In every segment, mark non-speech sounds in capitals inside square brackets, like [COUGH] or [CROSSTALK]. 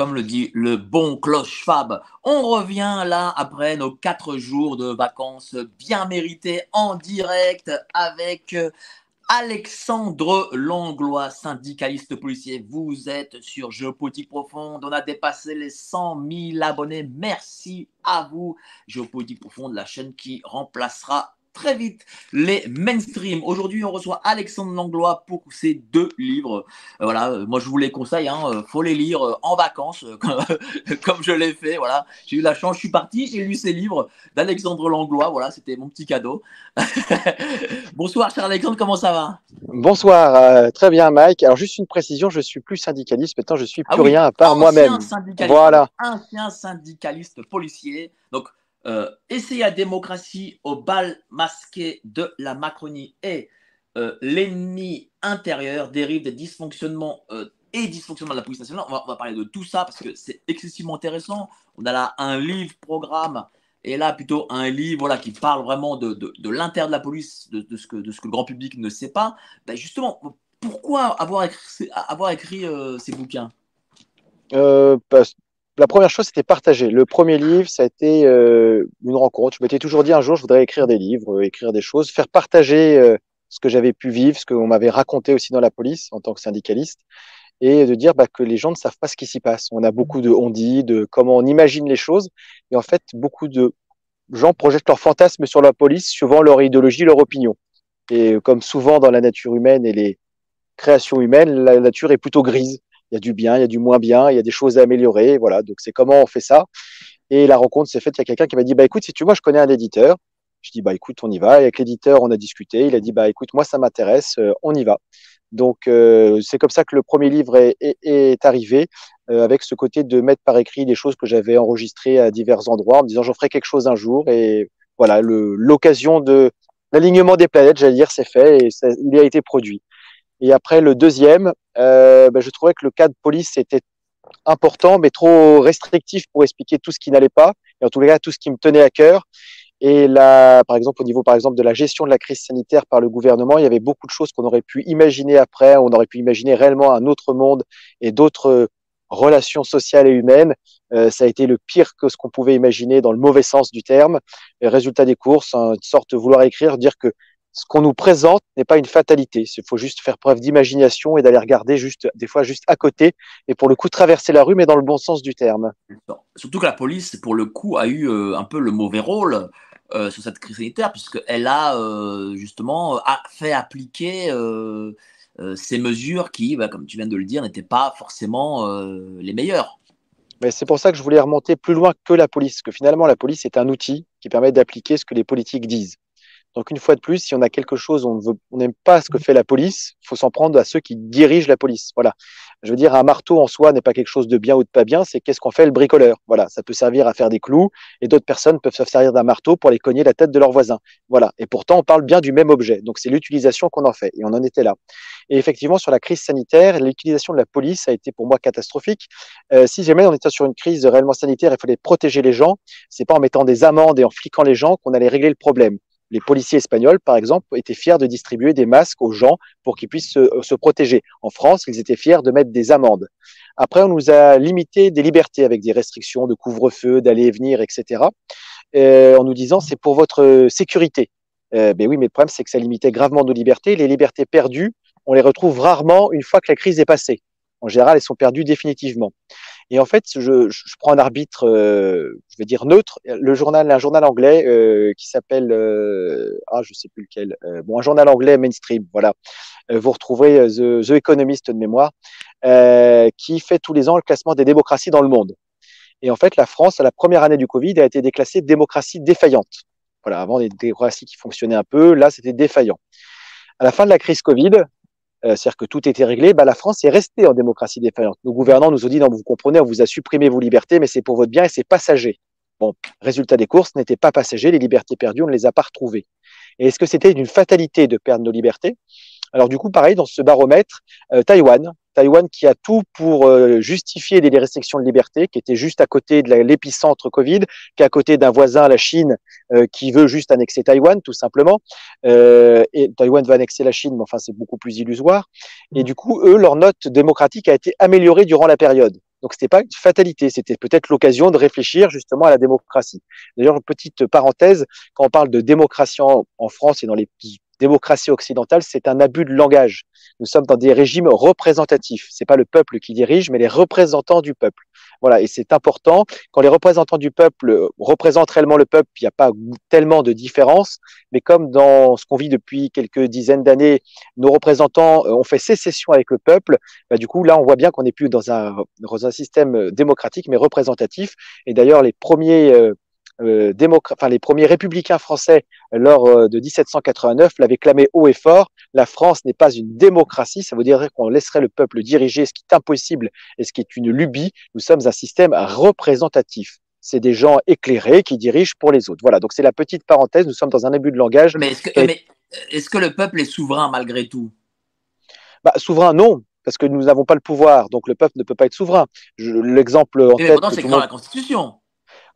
Comme le dit le bon Cloche Fab. On revient là après nos quatre jours de vacances bien méritées en direct avec euh, Alexandre Langlois, syndicaliste policier. Vous êtes sur Géopolitique Profonde. On a dépassé les 100 000 abonnés. Merci à vous. Géopolitique Profonde, la chaîne qui remplacera très vite les mainstream. Aujourd'hui, on reçoit Alexandre Langlois pour ses deux livres. Euh, voilà, euh, moi je vous les conseille, hein, euh, faut les lire en vacances, [LAUGHS] comme, comme je l'ai fait. Voilà, j'ai eu la chance, je suis parti, j'ai lu ces livres d'Alexandre Langlois. Voilà, c'était mon petit cadeau. [LAUGHS] Bonsoir, cher Alexandre, comment ça va? Bonsoir, euh, très bien Mike. Alors juste une précision, je suis plus syndicaliste, maintenant je suis plus Ah oui, rien à part moi-même. Voilà. Ancien syndicaliste policier. Donc, euh, essayer la démocratie au bal masqué de la Macronie et euh, l'ennemi intérieur dérive des dysfonctionnements euh, et dysfonctionnements de la police nationale. On va, parler de tout ça parce que c'est excessivement intéressant. On a là un livre programme et là plutôt un livre qui parle vraiment de, de, de l'intérieur de la police, de, ce que, le grand public ne sait pas. Ben justement, pourquoi avoir écrit, avoir écrit euh, ces bouquins? Euh, parce- la première chose, c'était partager. Le premier livre, ça a été euh, une rencontre. Je m'étais toujours dit un jour, je voudrais écrire des livres, euh, écrire des choses, faire partager euh, ce que j'avais pu vivre, ce qu'on m'avait raconté aussi dans la police en tant que syndicaliste, et de dire bah, que les gens ne savent pas ce qui s'y passe. On a beaucoup de on-dit, de comment on imagine les choses, et en fait, beaucoup de gens projettent leurs fantasmes sur la police, suivant leur idéologie, leur opinion. Et comme souvent dans la nature humaine et les créations humaines, la nature est plutôt grise. Il y a du bien, il y a du moins bien, il y a des choses à améliorer. Voilà, donc c'est comment on fait ça. Et la rencontre s'est faite. Il y a quelqu'un qui m'a dit bah écoute, si tu veux, je connais un éditeur. Je dis bah écoute, on y va. Et avec l'éditeur, on a discuté. Il a dit bah écoute, moi ça m'intéresse, euh, on y va. Donc euh, c'est comme ça que le premier livre est, arrivé, euh, avec ce côté de mettre par écrit des choses que j'avais enregistrées à divers endroits, en me disant j'en ferai quelque chose un jour. Et voilà, l'occasion de l'alignement des planètes, j'allais dire, c'est fait et ça, il a été produit. Et après le deuxième, euh, ben, je trouvais que le cas de police était important, mais trop restrictif pour expliquer tout ce qui n'allait pas, et en tous les cas tout ce qui me tenait à cœur. Et là, par exemple, au niveau, par exemple, de la gestion de la crise sanitaire par le gouvernement, il y avait beaucoup de choses qu'on aurait pu imaginer après. On aurait pu imaginer réellement un autre monde et d'autres relations sociales et humaines. Euh, ça a été le pire que ce qu'on pouvait imaginer dans le mauvais sens du terme. Résultat des courses, hein, une sorte de vouloir écrire, dire que ce qu'on nous présente n'est pas une fatalité. Il faut juste faire preuve d'imagination et d'aller regarder juste, des fois, juste à côté. Et pour le coup, traverser la rue, mais dans le bon sens du terme. Surtout que la police, pour le coup, a eu euh, un peu le mauvais rôle euh, sur cette crise sanitaire, puisqu'elle a euh, justement a fait appliquer ces mesures qui, bah, comme tu viens de le dire, n'étaient pas forcément les meilleures. Mais c'est pour ça que je voulais remonter plus loin que la police, que finalement la police est un outil qui permet d'appliquer ce que les politiques disent. Donc une fois de plus, si on a quelque chose, on n'aime pas ce que fait la police, il faut s'en prendre à ceux qui dirigent la police. Voilà. Je veux dire, un marteau en soi n'est pas quelque chose de bien ou de pas bien, c'est qu'est-ce qu'on fait le bricoleur. Voilà, ça peut servir à faire des clous, et d'autres personnes peuvent se servir d'un marteau pour aller cogner la tête de leur voisin. Voilà. Et pourtant, on parle bien du même objet. Donc c'est l'utilisation qu'on en fait, et on en était là. Et effectivement, sur la crise sanitaire, l'utilisation de la police a été pour moi catastrophique. Euh, si jamais on était sur une crise réellement sanitaire, il fallait protéger les gens. C'est pas en mettant des amendes et en fliquant les gens qu'on allait régler le problème les policiers espagnols, par exemple, étaient fiers de distribuer des masques aux gens pour qu'ils puissent se, protéger. En France, ils étaient fiers de mettre des amendes. Après, on nous a limité des libertés avec des restrictions de couvre-feu, d'aller et venir, etc. Euh, en nous disant c'est pour votre sécurité. Euh, ben oui, mais le problème c'est que ça limitait gravement nos libertés. Les libertés perdues, on les retrouve rarement une fois que la crise est passée. En général, elles sont perdues définitivement. Et en fait, je, je prends un arbitre, euh, je vais dire neutre, le journal, un journal anglais euh, qui s'appelle, euh, ah, je sais plus lequel, euh, bon, un journal anglais mainstream, voilà. vous retrouverez The, The, Economist de mémoire, qui fait tous les ans le classement des démocraties dans le monde. Et en fait, la France, à la première année du Covid, a été déclassée démocratie défaillante. Voilà, avant des démocraties qui fonctionnaient un peu, là, c'était défaillant. À la fin de la crise Covid, euh, c'est-à-dire que tout était réglé, bah, la France est restée en démocratie défaillante. Nos gouvernants nous ont dit, non, vous comprenez, on vous a supprimé vos libertés, mais c'est pour votre bien et c'est passager. Bon, résultat des courses, n'était pas passager, les libertés perdues, on ne les a pas retrouvées. Et est-ce que c'était une fatalité de perdre nos libertés? Alors du coup, pareil, dans ce baromètre, euh, Taïwan, Taïwan qui a tout pour euh, justifier des restrictions de liberté, qui était juste à côté de l'épicentre Covid, qui est à côté d'un voisin, la Chine, euh, qui veut juste annexer Taïwan, tout simplement. Euh, et Taïwan va annexer la Chine, mais enfin c'est beaucoup plus illusoire. Et du coup, eux, leur note démocratique a été améliorée durant la période. Donc c'était pas une fatalité, c'était peut-être l'occasion de réfléchir justement à la démocratie. D'ailleurs, une petite parenthèse, quand on parle de démocratie en, en France et dans les démocratie occidentale, c'est un abus de langage. Nous sommes dans des régimes représentatifs. C'est pas le peuple qui dirige, mais les représentants du peuple. Voilà, et c'est important. Quand les représentants du peuple représentent réellement le peuple, il n'y a pas tellement de différence. Mais comme dans ce qu'on vit depuis quelques dizaines d'années, nos représentants euh, ont fait sécession avec le peuple, bah, du coup, là, on voit bien qu'on n'est plus dans un, dans un système démocratique, mais représentatif. Et d'ailleurs, les premiers euh, enfin, les premiers républicains français lors euh, de 1789 l'avaient clamé haut et fort. La France n'est pas une démocratie, ça veut dire qu'on laisserait le peuple diriger ce qui est impossible et ce qui est une lubie. Nous sommes un système représentatif. C'est des gens éclairés qui dirigent pour les autres. Voilà, donc c'est la petite parenthèse. Nous sommes dans un abus de langage. Mais est-ce que, est que, le peuple est souverain malgré tout? Bah, Souverain, non, parce que nous n'avons pas le pouvoir, donc le peuple ne peut pas être souverain. L'exemple en tête. c'est dans la Constitution.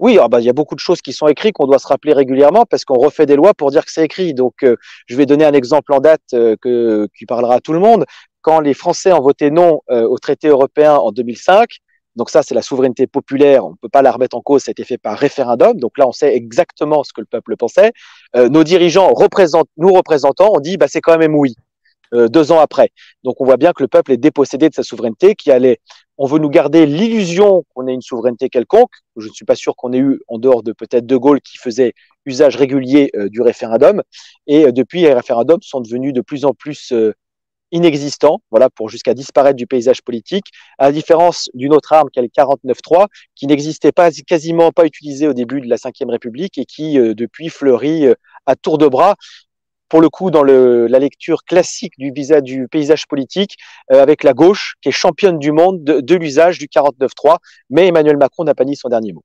Oui, ah bah, il y a beaucoup de choses qui sont écrites qu'on doit se rappeler régulièrement parce qu'on refait des lois pour dire que c'est écrit. Donc, euh, je vais donner un exemple en date euh, que, qui parlera à tout le monde. Quand les Français ont voté non euh, au traité européen en 2005, donc ça, c'est la souveraineté populaire. On ne peut pas la remettre en cause. Ça a été fait par référendum. Donc là, on sait exactement ce que le peuple pensait. nos dirigeants représentent, nous représentants, on dit, bah, c'est quand même oui. Deux ans après. Donc on voit bien que le peuple est dépossédé de sa souveraineté, qui allait on veut nous garder l'illusion qu'on ait une souveraineté quelconque. Je ne suis pas sûr qu'on ait eu, en dehors de peut-être De Gaulle qui faisait usage régulier euh, du référendum. Et euh, depuis, les référendums sont devenus de plus en plus euh, inexistants, voilà, pour jusqu'à disparaître du paysage politique, à la différence d'une autre arme qui est le 49.3, qui n'existait pas, quasiment pas utilisée au début de la Ve République et qui, depuis, fleurit à tour de bras pour le coup dans la lecture classique du, du paysage politique euh, avec la gauche qui est championne du monde de, l'usage du 49-3, mais Emmanuel Macron n'a pas dit son dernier mot.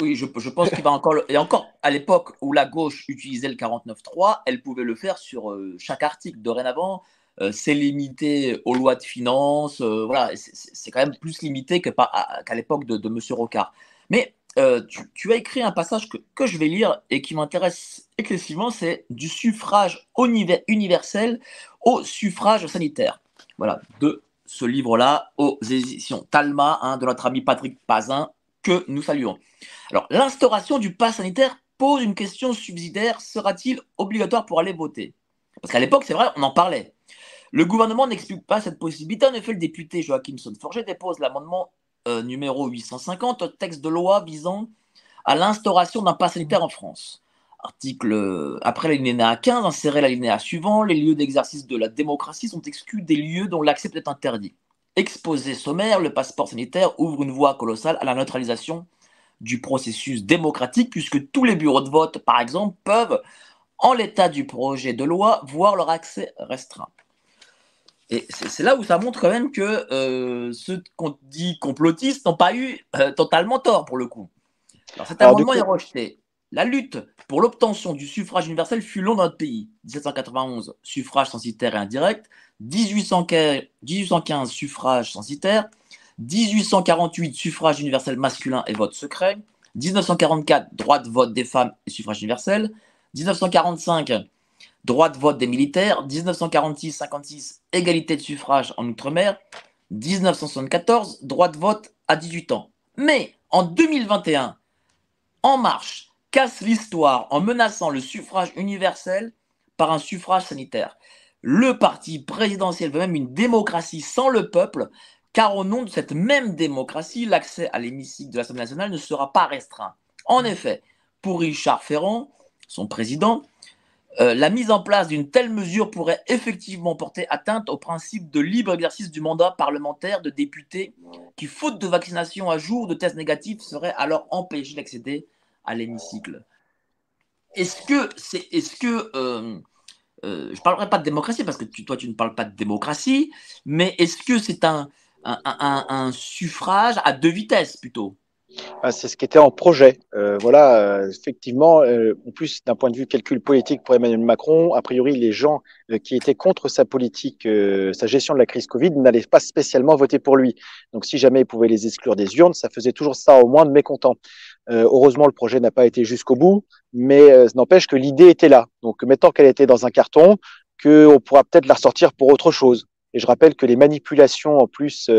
Oui, je, pense qu'il va encore. Et encore, à l'époque où la gauche utilisait le 49.3, elle pouvait le faire sur euh, chaque article. Dorénavant, euh, c'est limité aux lois de finances. Euh, voilà, c'est quand même plus limité qu'à l'époque de, de M. Rocard. Mais euh, tu, as écrit un passage que, je vais lire et qui m'intéresse excessivement, c'est du suffrage universel au suffrage sanitaire. Voilà, de ce livre-là aux éditions Talma, hein, de notre ami Patrick Pazin, que nous saluons. Alors, l'instauration du pass sanitaire pose une question subsidiaire, sera-t-il obligatoire pour aller voter? Parce qu'à l'époque, c'est vrai, on en parlait. Le gouvernement n'explique pas cette possibilité. En effet, le député Joachim Sonforger dépose l'amendement euh, numéro 850, texte de loi visant à l'instauration d'un pass sanitaire en France. Article après l'alinéa 15, insérer l'alinéa suivant, les lieux d'exercice de la démocratie sont exclus des lieux dont l'accès peut être interdit. Exposé sommaire, le passeport sanitaire ouvre une voie colossale à la neutralisation du processus démocratique puisque tous les bureaux de vote, par exemple, peuvent, en l'état du projet de loi, voir leur accès restreint. Et c'est là où ça montre quand même que euh, ceux qu'on dit complotistes n'ont pas eu euh, totalement tort pour le coup. Alors cet amendement est rejeté. La lutte pour l'obtention du suffrage universel fut longue dans notre pays. 1791, suffrage censitaire et indirect. 1815, 1815 suffrage censitaire. 1848, suffrage universel masculin et vote secret. 1944, droit de vote des femmes et suffrage universel. 1945, droit de vote des militaires, 1946-56, égalité de suffrage en Outre-mer, 1974, droit de vote à 18 ans. Mais en 2021, En Marche casse l'histoire en menaçant le suffrage universel par un suffrage sanitaire. Le parti présidentiel veut même une démocratie sans le peuple, car au nom de cette même démocratie, l'accès à l'hémicycle de l'Assemblée nationale ne sera pas restreint. En effet, pour Richard Ferrand, son président, euh, la mise en place d'une telle mesure pourrait effectivement porter atteinte au principe de libre exercice du mandat parlementaire de député qui, faute de vaccination à jour de tests négatifs, serait alors empêché d'accéder à l'hémicycle. Est-ce que euh, euh, je parlerai pas de démocratie parce que toi tu ne parles pas de démocratie, mais est-ce que c'est un, suffrage à deux vitesses plutôt? C'est ce qui était en projet. Euh, voilà, euh, effectivement, euh, en plus d'un point de vue calcul politique pour Emmanuel Macron, a priori les gens qui étaient contre sa politique, sa gestion de la crise Covid, n'allaient pas spécialement voter pour lui. Donc si jamais il pouvait les exclure des urnes, ça faisait toujours ça au moins de mécontents. heureusement, le projet n'a pas été jusqu'au bout, mais ça n'empêche que l'idée était là. Donc maintenant qu'elle était dans un carton, qu'on pourra peut-être la ressortir pour autre chose. Et je rappelle que les manipulations en plus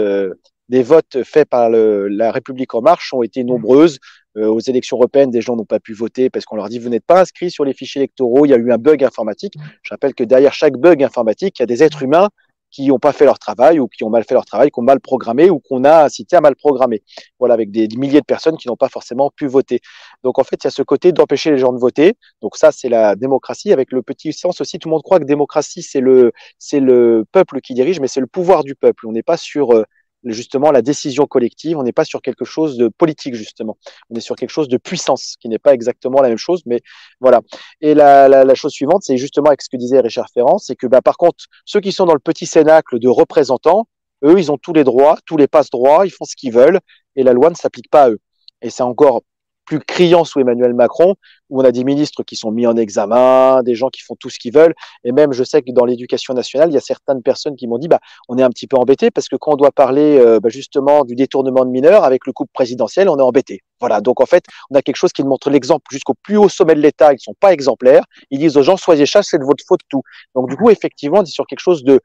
des votes faits par le, la République en marche ont été nombreuses. Euh, aux élections européennes, des gens n'ont pas pu voter parce qu'on leur dit vous n'êtes pas inscrits sur les fichiers électoraux. Il y a eu un bug informatique. Je rappelle que derrière chaque bug informatique, il y a des êtres humains qui n'ont pas fait leur travail ou qui ont mal fait leur travail, qui ont mal programmé ou qu'on a incité à mal programmer. Voilà, avec des, milliers de personnes qui n'ont pas forcément pu voter. Donc en fait, il y a ce côté d'empêcher les gens de voter. Donc ça, c'est la démocratie avec le petit sens aussi. Tout le monde croit que démocratie, c'est le, c'est le peuple qui dirige, mais c'est le pouvoir du peuple. On n'est pas sur euh, justement la décision collective. On n'est pas sur quelque chose de politique justement. On est sur quelque chose de puissance qui n'est pas exactement la même chose, mais voilà. Et la, la, la chose suivante, c'est justement avec ce que disait Richard Ferrand, c'est que bah, par contre ceux qui sont dans le petit cénacle de représentants, eux, ils ont tous les droits, tous les passe droits, ils font ce qu'ils veulent et la loi ne s'applique pas à eux. Et c'est encore plus criant sous Emmanuel Macron, où on a des ministres qui sont mis en examen, des gens qui font tout ce qu'ils veulent. Et même, je sais que dans l'éducation nationale, il y a certaines personnes qui m'ont dit, bah, on est un petit peu embêté parce que quand on doit parler euh, bah, justement du détournement de mineurs avec le couple présidentiel, on est embêté. Voilà. Donc en fait, on a quelque chose qui montre l'exemple jusqu'au plus haut sommet de l'État. Ils sont pas exemplaires. Ils disent aux gens, soyez chats, c'est de votre faute tout. Donc du coup, effectivement, on est sur quelque chose de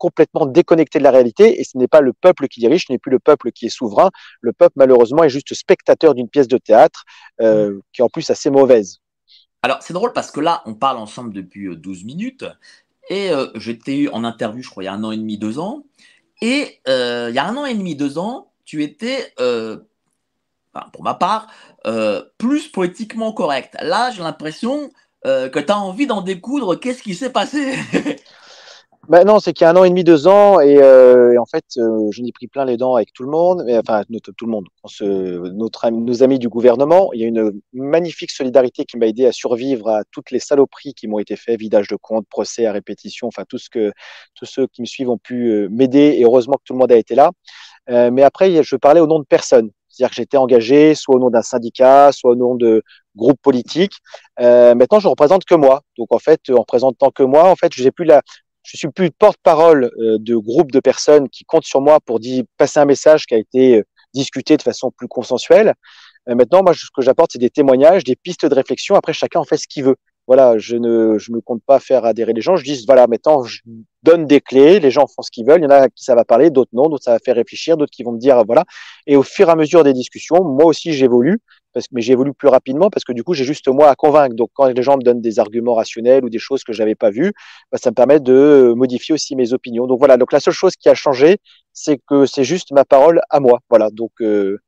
complètement déconnecté de la réalité et ce n'est pas le peuple qui dirige, ce n'est plus le peuple qui est souverain. Le peuple, malheureusement, est juste spectateur d'une pièce de théâtre euh, mm. qui est en plus assez mauvaise. Alors, c'est drôle parce que là, on parle ensemble depuis 12 euh, minutes et euh, j'étais eu en interview, je crois, il y a un an et demi, deux ans. Et euh, il y a un an et demi, deux ans, tu étais, pour ma part, plus poétiquement correct. Là, j'ai l'impression que tu as envie d'en découdre. Qu'est-ce qui s'est passé [LAUGHS] Ben non, c'est qu'il y a un an et demi, deux ans, et, euh, en fait, euh, je n'ai pris plein les dents avec tout le monde, mais, enfin tout le monde, nos amis du gouvernement. Il y a une magnifique solidarité qui m'a aidé à survivre à toutes les saloperies qui m'ont été faites, vidage de compte, procès à répétition, enfin tout ce que tous ceux qui me suivent ont pu euh, m'aider, et heureusement que tout le monde a été là. Mais après, je parlais au nom de personne. C'est-à-dire que j'étais engagé soit au nom d'un syndicat, soit au nom de groupes politiques. Euh, maintenant, je représente que moi. Donc, en fait, en représentant que moi, en fait, je n'ai plus la, je suis plus porte-parole euh, de groupes de personnes qui comptent sur moi pour passer un message qui a été euh, discuté de façon plus consensuelle. Euh, maintenant, moi, ce que j'apporte, c'est des témoignages, des pistes de réflexion. Après, chacun en fait ce qu'il veut. Voilà, je ne, je compte pas faire adhérer les gens. Je dis, voilà, maintenant, je donne des clés. Les gens font ce qu'ils veulent. Il y en a qui ça va parler, d'autres non, d'autres ça va faire réfléchir, d'autres qui vont me dire, voilà. Et au fur et à mesure des discussions, moi aussi, j'évolue mais j'évolue plus rapidement parce que du coup, j'ai juste moi à convaincre. Donc, quand les gens me donnent des arguments rationnels ou des choses que j'avais pas vues, bah, ça me permet de modifier aussi mes opinions. Donc voilà. Donc la seule chose qui a changé, c'est que c'est juste ma parole à moi. Voilà. Donc euh,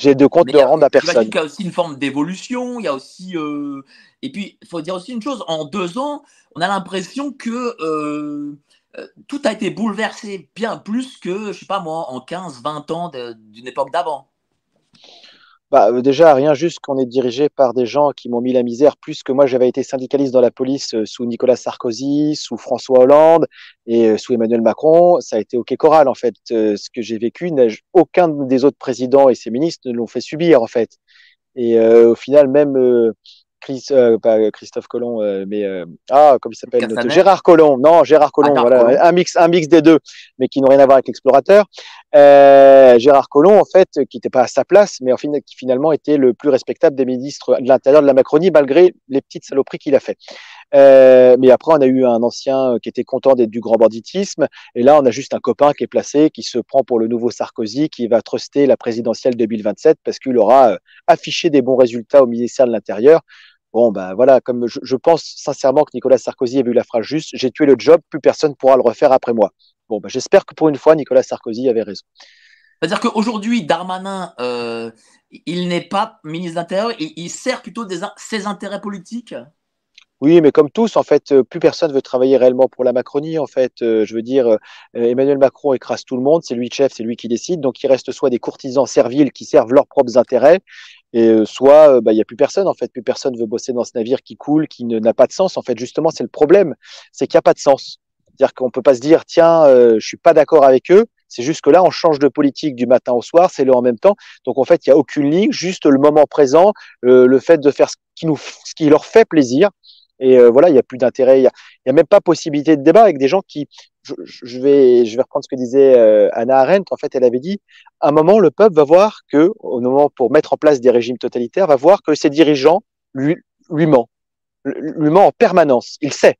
j'ai de compte de rendre à personne. Il y a aussi une forme d'évolution. Il y a aussi euh... et puis il faut dire aussi une chose. En deux ans, on a l'impression que euh, euh tout a été bouleversé bien plus que, je sais pas moi, en 15, 20 ans d'une époque d'avant bah, euh, déjà, rien juste qu'on est dirigé par des gens qui m'ont mis la misère, plus que moi j'avais été syndicaliste dans la police euh, sous Nicolas Sarkozy, sous François Hollande et euh, sous Emmanuel Macron, ça a été OK Choral en fait. ce que j'ai vécu, aucun des autres présidents et ses ministres ne l'ont fait subir en fait. Et au final, même Chris, euh, pas Christophe Colomb, euh, mais euh, ah, comme il s'appelle, Gérard Collomb. Non, Gérard Collomb. Ah, voilà, un mix, un mix des deux, mais qui n'ont rien à voir avec l'explorateur. Gérard Collomb, en fait, qui n'était pas à sa place, mais en fin, qui finalement était le plus respectable des ministres de l'intérieur de la Macronie, malgré les petites saloperies qu'il a fait. mais après, on a eu un ancien qui était content d'être du grand banditisme, et là, on a juste un copain qui est placé, qui se prend pour le nouveau Sarkozy, qui va truster la présidentielle 2027 parce qu'il aura affiché des bons résultats au ministère de l'Intérieur. Bon, ben voilà, comme je, pense sincèrement que Nicolas Sarkozy a vu la phrase juste, j'ai tué le job, plus personne pourra le refaire après moi. Bon, bah, j'espère que pour une fois, Nicolas Sarkozy avait raison. C'est-à-dire qu'aujourd'hui, Darmanin, euh, il n'est pas ministre de l'Intérieur, il, sert plutôt ses intérêts politiques? Oui, mais comme tous, en fait, euh, plus personne veut travailler réellement pour la Macronie. En fait, euh, je veux dire, euh, Emmanuel Macron écrase tout le monde, c'est lui chef, c'est lui qui décide. Donc, il reste soit des courtisans serviles qui servent leurs propres intérêts, et soit bah, il n'y a plus personne. En fait, plus personne veut bosser dans ce navire qui coule, qui n'a pas de sens. En fait, justement, c'est le problème, c'est qu'il n'y a pas de sens. C'est-à-dire qu'on peut pas se dire, tiens, euh, je suis pas d'accord avec eux. C'est juste que là, on change de politique du matin au soir, c'est le en même temps. Donc en fait, il y a aucune ligne, juste le moment présent, le fait de faire ce qui nous, ce qui leur fait plaisir. Et euh, voilà, il n'y a plus d'intérêt, il n'y a, même pas possibilité de débat avec des gens qui, je, vais, je vais reprendre ce que disait euh, Anna Arendt. En fait, elle avait dit, à un moment, le peuple va voir que, au moment pour mettre en place des régimes totalitaires, va voir que ses dirigeants lui, lui ment, lui ment en permanence. Il sait.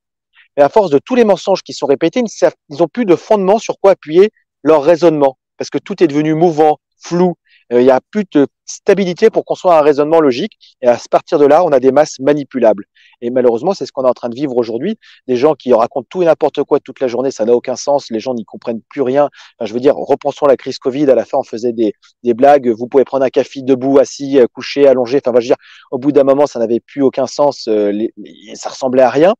Et à force de tous les mensonges qui sont répétés, ils n'ont plus de fondement sur quoi appuyer leur raisonnement, parce que tout est devenu mouvant, flou, il n'y a plus de stabilité pour construire un raisonnement logique. Et à partir de là, on a des masses manipulables. Et malheureusement, c'est ce qu'on est en train de vivre aujourd'hui. Des gens qui racontent tout et n'importe quoi toute la journée, ça n'a aucun sens. Les gens n'y comprennent plus rien. Je veux dire, repensons la crise Covid. À la fin, on faisait des, blagues. Vous pouvez prendre un café debout, assis, euh, couché, allongé. Enfin, je veux dire, au bout d'un moment, ça n'avait plus aucun sens. Euh, ça ressemblait à rien.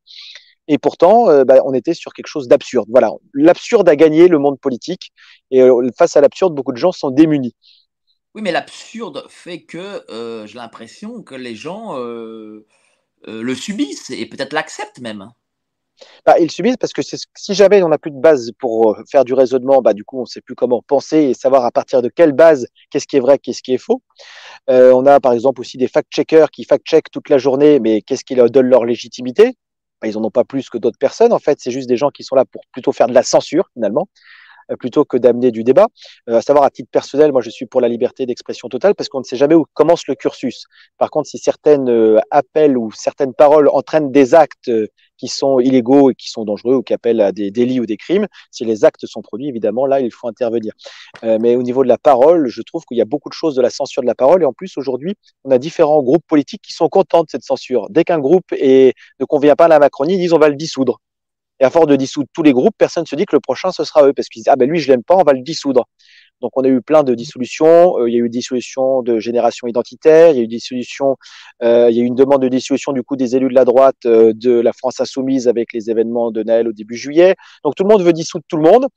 Et pourtant, euh, bah, on était sur quelque chose d'absurde. Voilà, l'absurde a gagné le monde politique. Et euh, face à l'absurde, beaucoup de gens sont démunis. Oui, mais l'absurde fait que euh, j'ai l'impression que les gens euh, euh, le subissent et peut-être l'acceptent même. Bah, ils subissent parce que si jamais on n'a plus de base pour faire du raisonnement, bah, du coup, on ne sait plus comment penser et savoir à partir de quelle base qu'est-ce qui est vrai, qu'est-ce qui est faux. On a par exemple aussi des fact-checkers qui fact-checkent toute la journée, mais qu'est-ce qui leur donne leur légitimité? Bah, Ils n'en ont pas plus que d'autres personnes. En fait, c'est juste des gens qui sont là pour plutôt faire de la censure finalement. Euh, plutôt que d'amener du débat. Euh, à savoir, à titre personnel, moi, je suis pour la liberté d'expression totale parce qu'on ne sait jamais où commence le cursus. Par contre, si certaines euh, appels ou certaines paroles entraînent des actes qui sont illégaux et qui sont dangereux ou qui appellent à des délits ou des crimes, si les actes sont produits, évidemment, là, il faut intervenir. Mais au niveau de la parole, je trouve qu'il y a beaucoup de choses de la censure de la parole. Et en plus, aujourd'hui, on a différents groupes politiques qui sont contents de cette censure. Dès qu'un groupe ne convient pas à la Macronie, ils disent on va le dissoudre. Et à force de dissoudre tous les groupes, personne ne se dit que le prochain, ce sera eux, parce qu'ils disent, ah ben lui, je l'aime pas, on va le dissoudre. Donc on a eu plein de dissolutions, euh, il y a eu dissolution de génération identitaire, il y a eu dissolution, euh, il y a eu une demande de dissolution du coup des élus de la droite euh, de la France insoumise avec les événements de Naël au début juillet. Donc tout le monde veut dissoudre tout le monde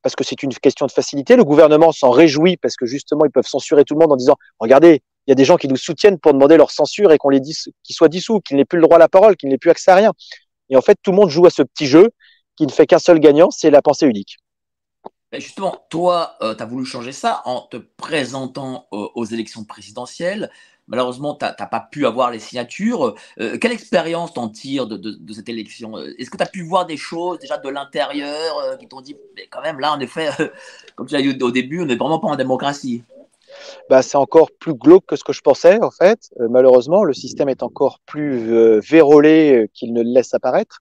parce que c'est une question de facilité. Le gouvernement s'en réjouit parce que justement ils peuvent censurer tout le monde en disant regardez, il y a des gens qui nous soutiennent pour demander leur censure et qu'on les dise qu'ils soient dissous, qu'ils n'aient plus le droit à la parole, qu'ils n'aient plus accès à rien. Et en fait, tout le monde joue à ce petit jeu qui ne fait qu'un seul gagnant, c'est la pensée unique. justement, toi, euh, tu as voulu changer ça en te présentant euh, aux élections présidentielles. Malheureusement, tu n'as pas pu avoir les signatures. Euh, quelle expérience t'en tires de, de, cette élection? Est-ce que tu as pu voir des choses déjà de l'intérieur euh, qui t'ont dit, mais quand même, là, en effet, [LAUGHS] comme tu l'as dit au début, on n'est vraiment pas en démocratie? Bah, c'est encore plus glauque que ce que je pensais, en fait. Euh, malheureusement, le système est encore plus euh, vérolé qu'il ne le laisse apparaître.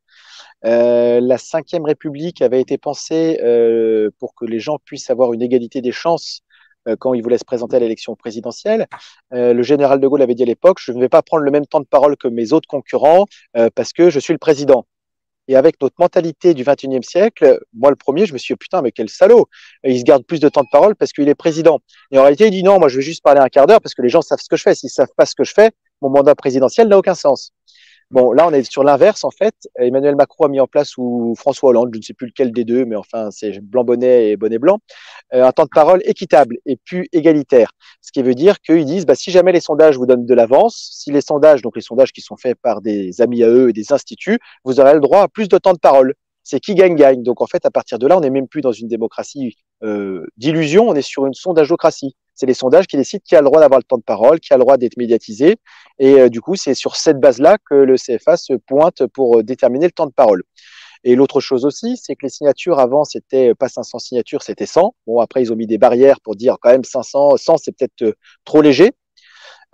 Euh, la Cinquième République avait été pensée euh, pour que les gens puissent avoir une égalité des chances euh, quand ils voulaient se présenter à l'élection présidentielle. le général de Gaulle avait dit à l'époque, je ne vais pas prendre le même temps de parole que mes autres concurrents parce que je suis le président. Et avec notre mentalité du 21e siècle, moi le premier, je me suis dit, putain, mais quel salaud Il se garde plus de temps de parole parce qu'il est président. Et en réalité, il dit, non, moi je vais juste parler un quart d'heure parce que les gens savent ce que je fais. S'ils savent pas ce que je fais, mon mandat présidentiel n'a aucun sens. Bon, là, on est sur l'inverse, en fait. Emmanuel Macron a mis en place, ou François Hollande, je ne sais plus lequel des deux, mais enfin, c'est blanc bonnet et bonnet blanc, euh, un temps de parole équitable et plus égalitaire. Ce qui veut dire qu'ils disent, bah, si jamais les sondages vous donnent de l'avance, si les sondages, donc les sondages qui sont faits par des amis à eux et des instituts, vous aurez le droit à plus de temps de parole. C'est qui gagne gagne. Donc en fait, à partir de là, on n'est même plus dans une démocratie euh, d'illusion, on est sur une sondagocratie c'est les sondages qui décident qui a le droit d'avoir le temps de parole, qui a le droit d'être médiatisé. Et euh, du coup, c'est sur cette base-là que le CFA se pointe pour euh, déterminer le temps de parole. Et l'autre chose aussi, c'est que les signatures avant, c'était pas 500 signatures, c'était 100. Bon, après, ils ont mis des barrières pour dire quand même 500, 100, c'est peut-être euh, trop léger.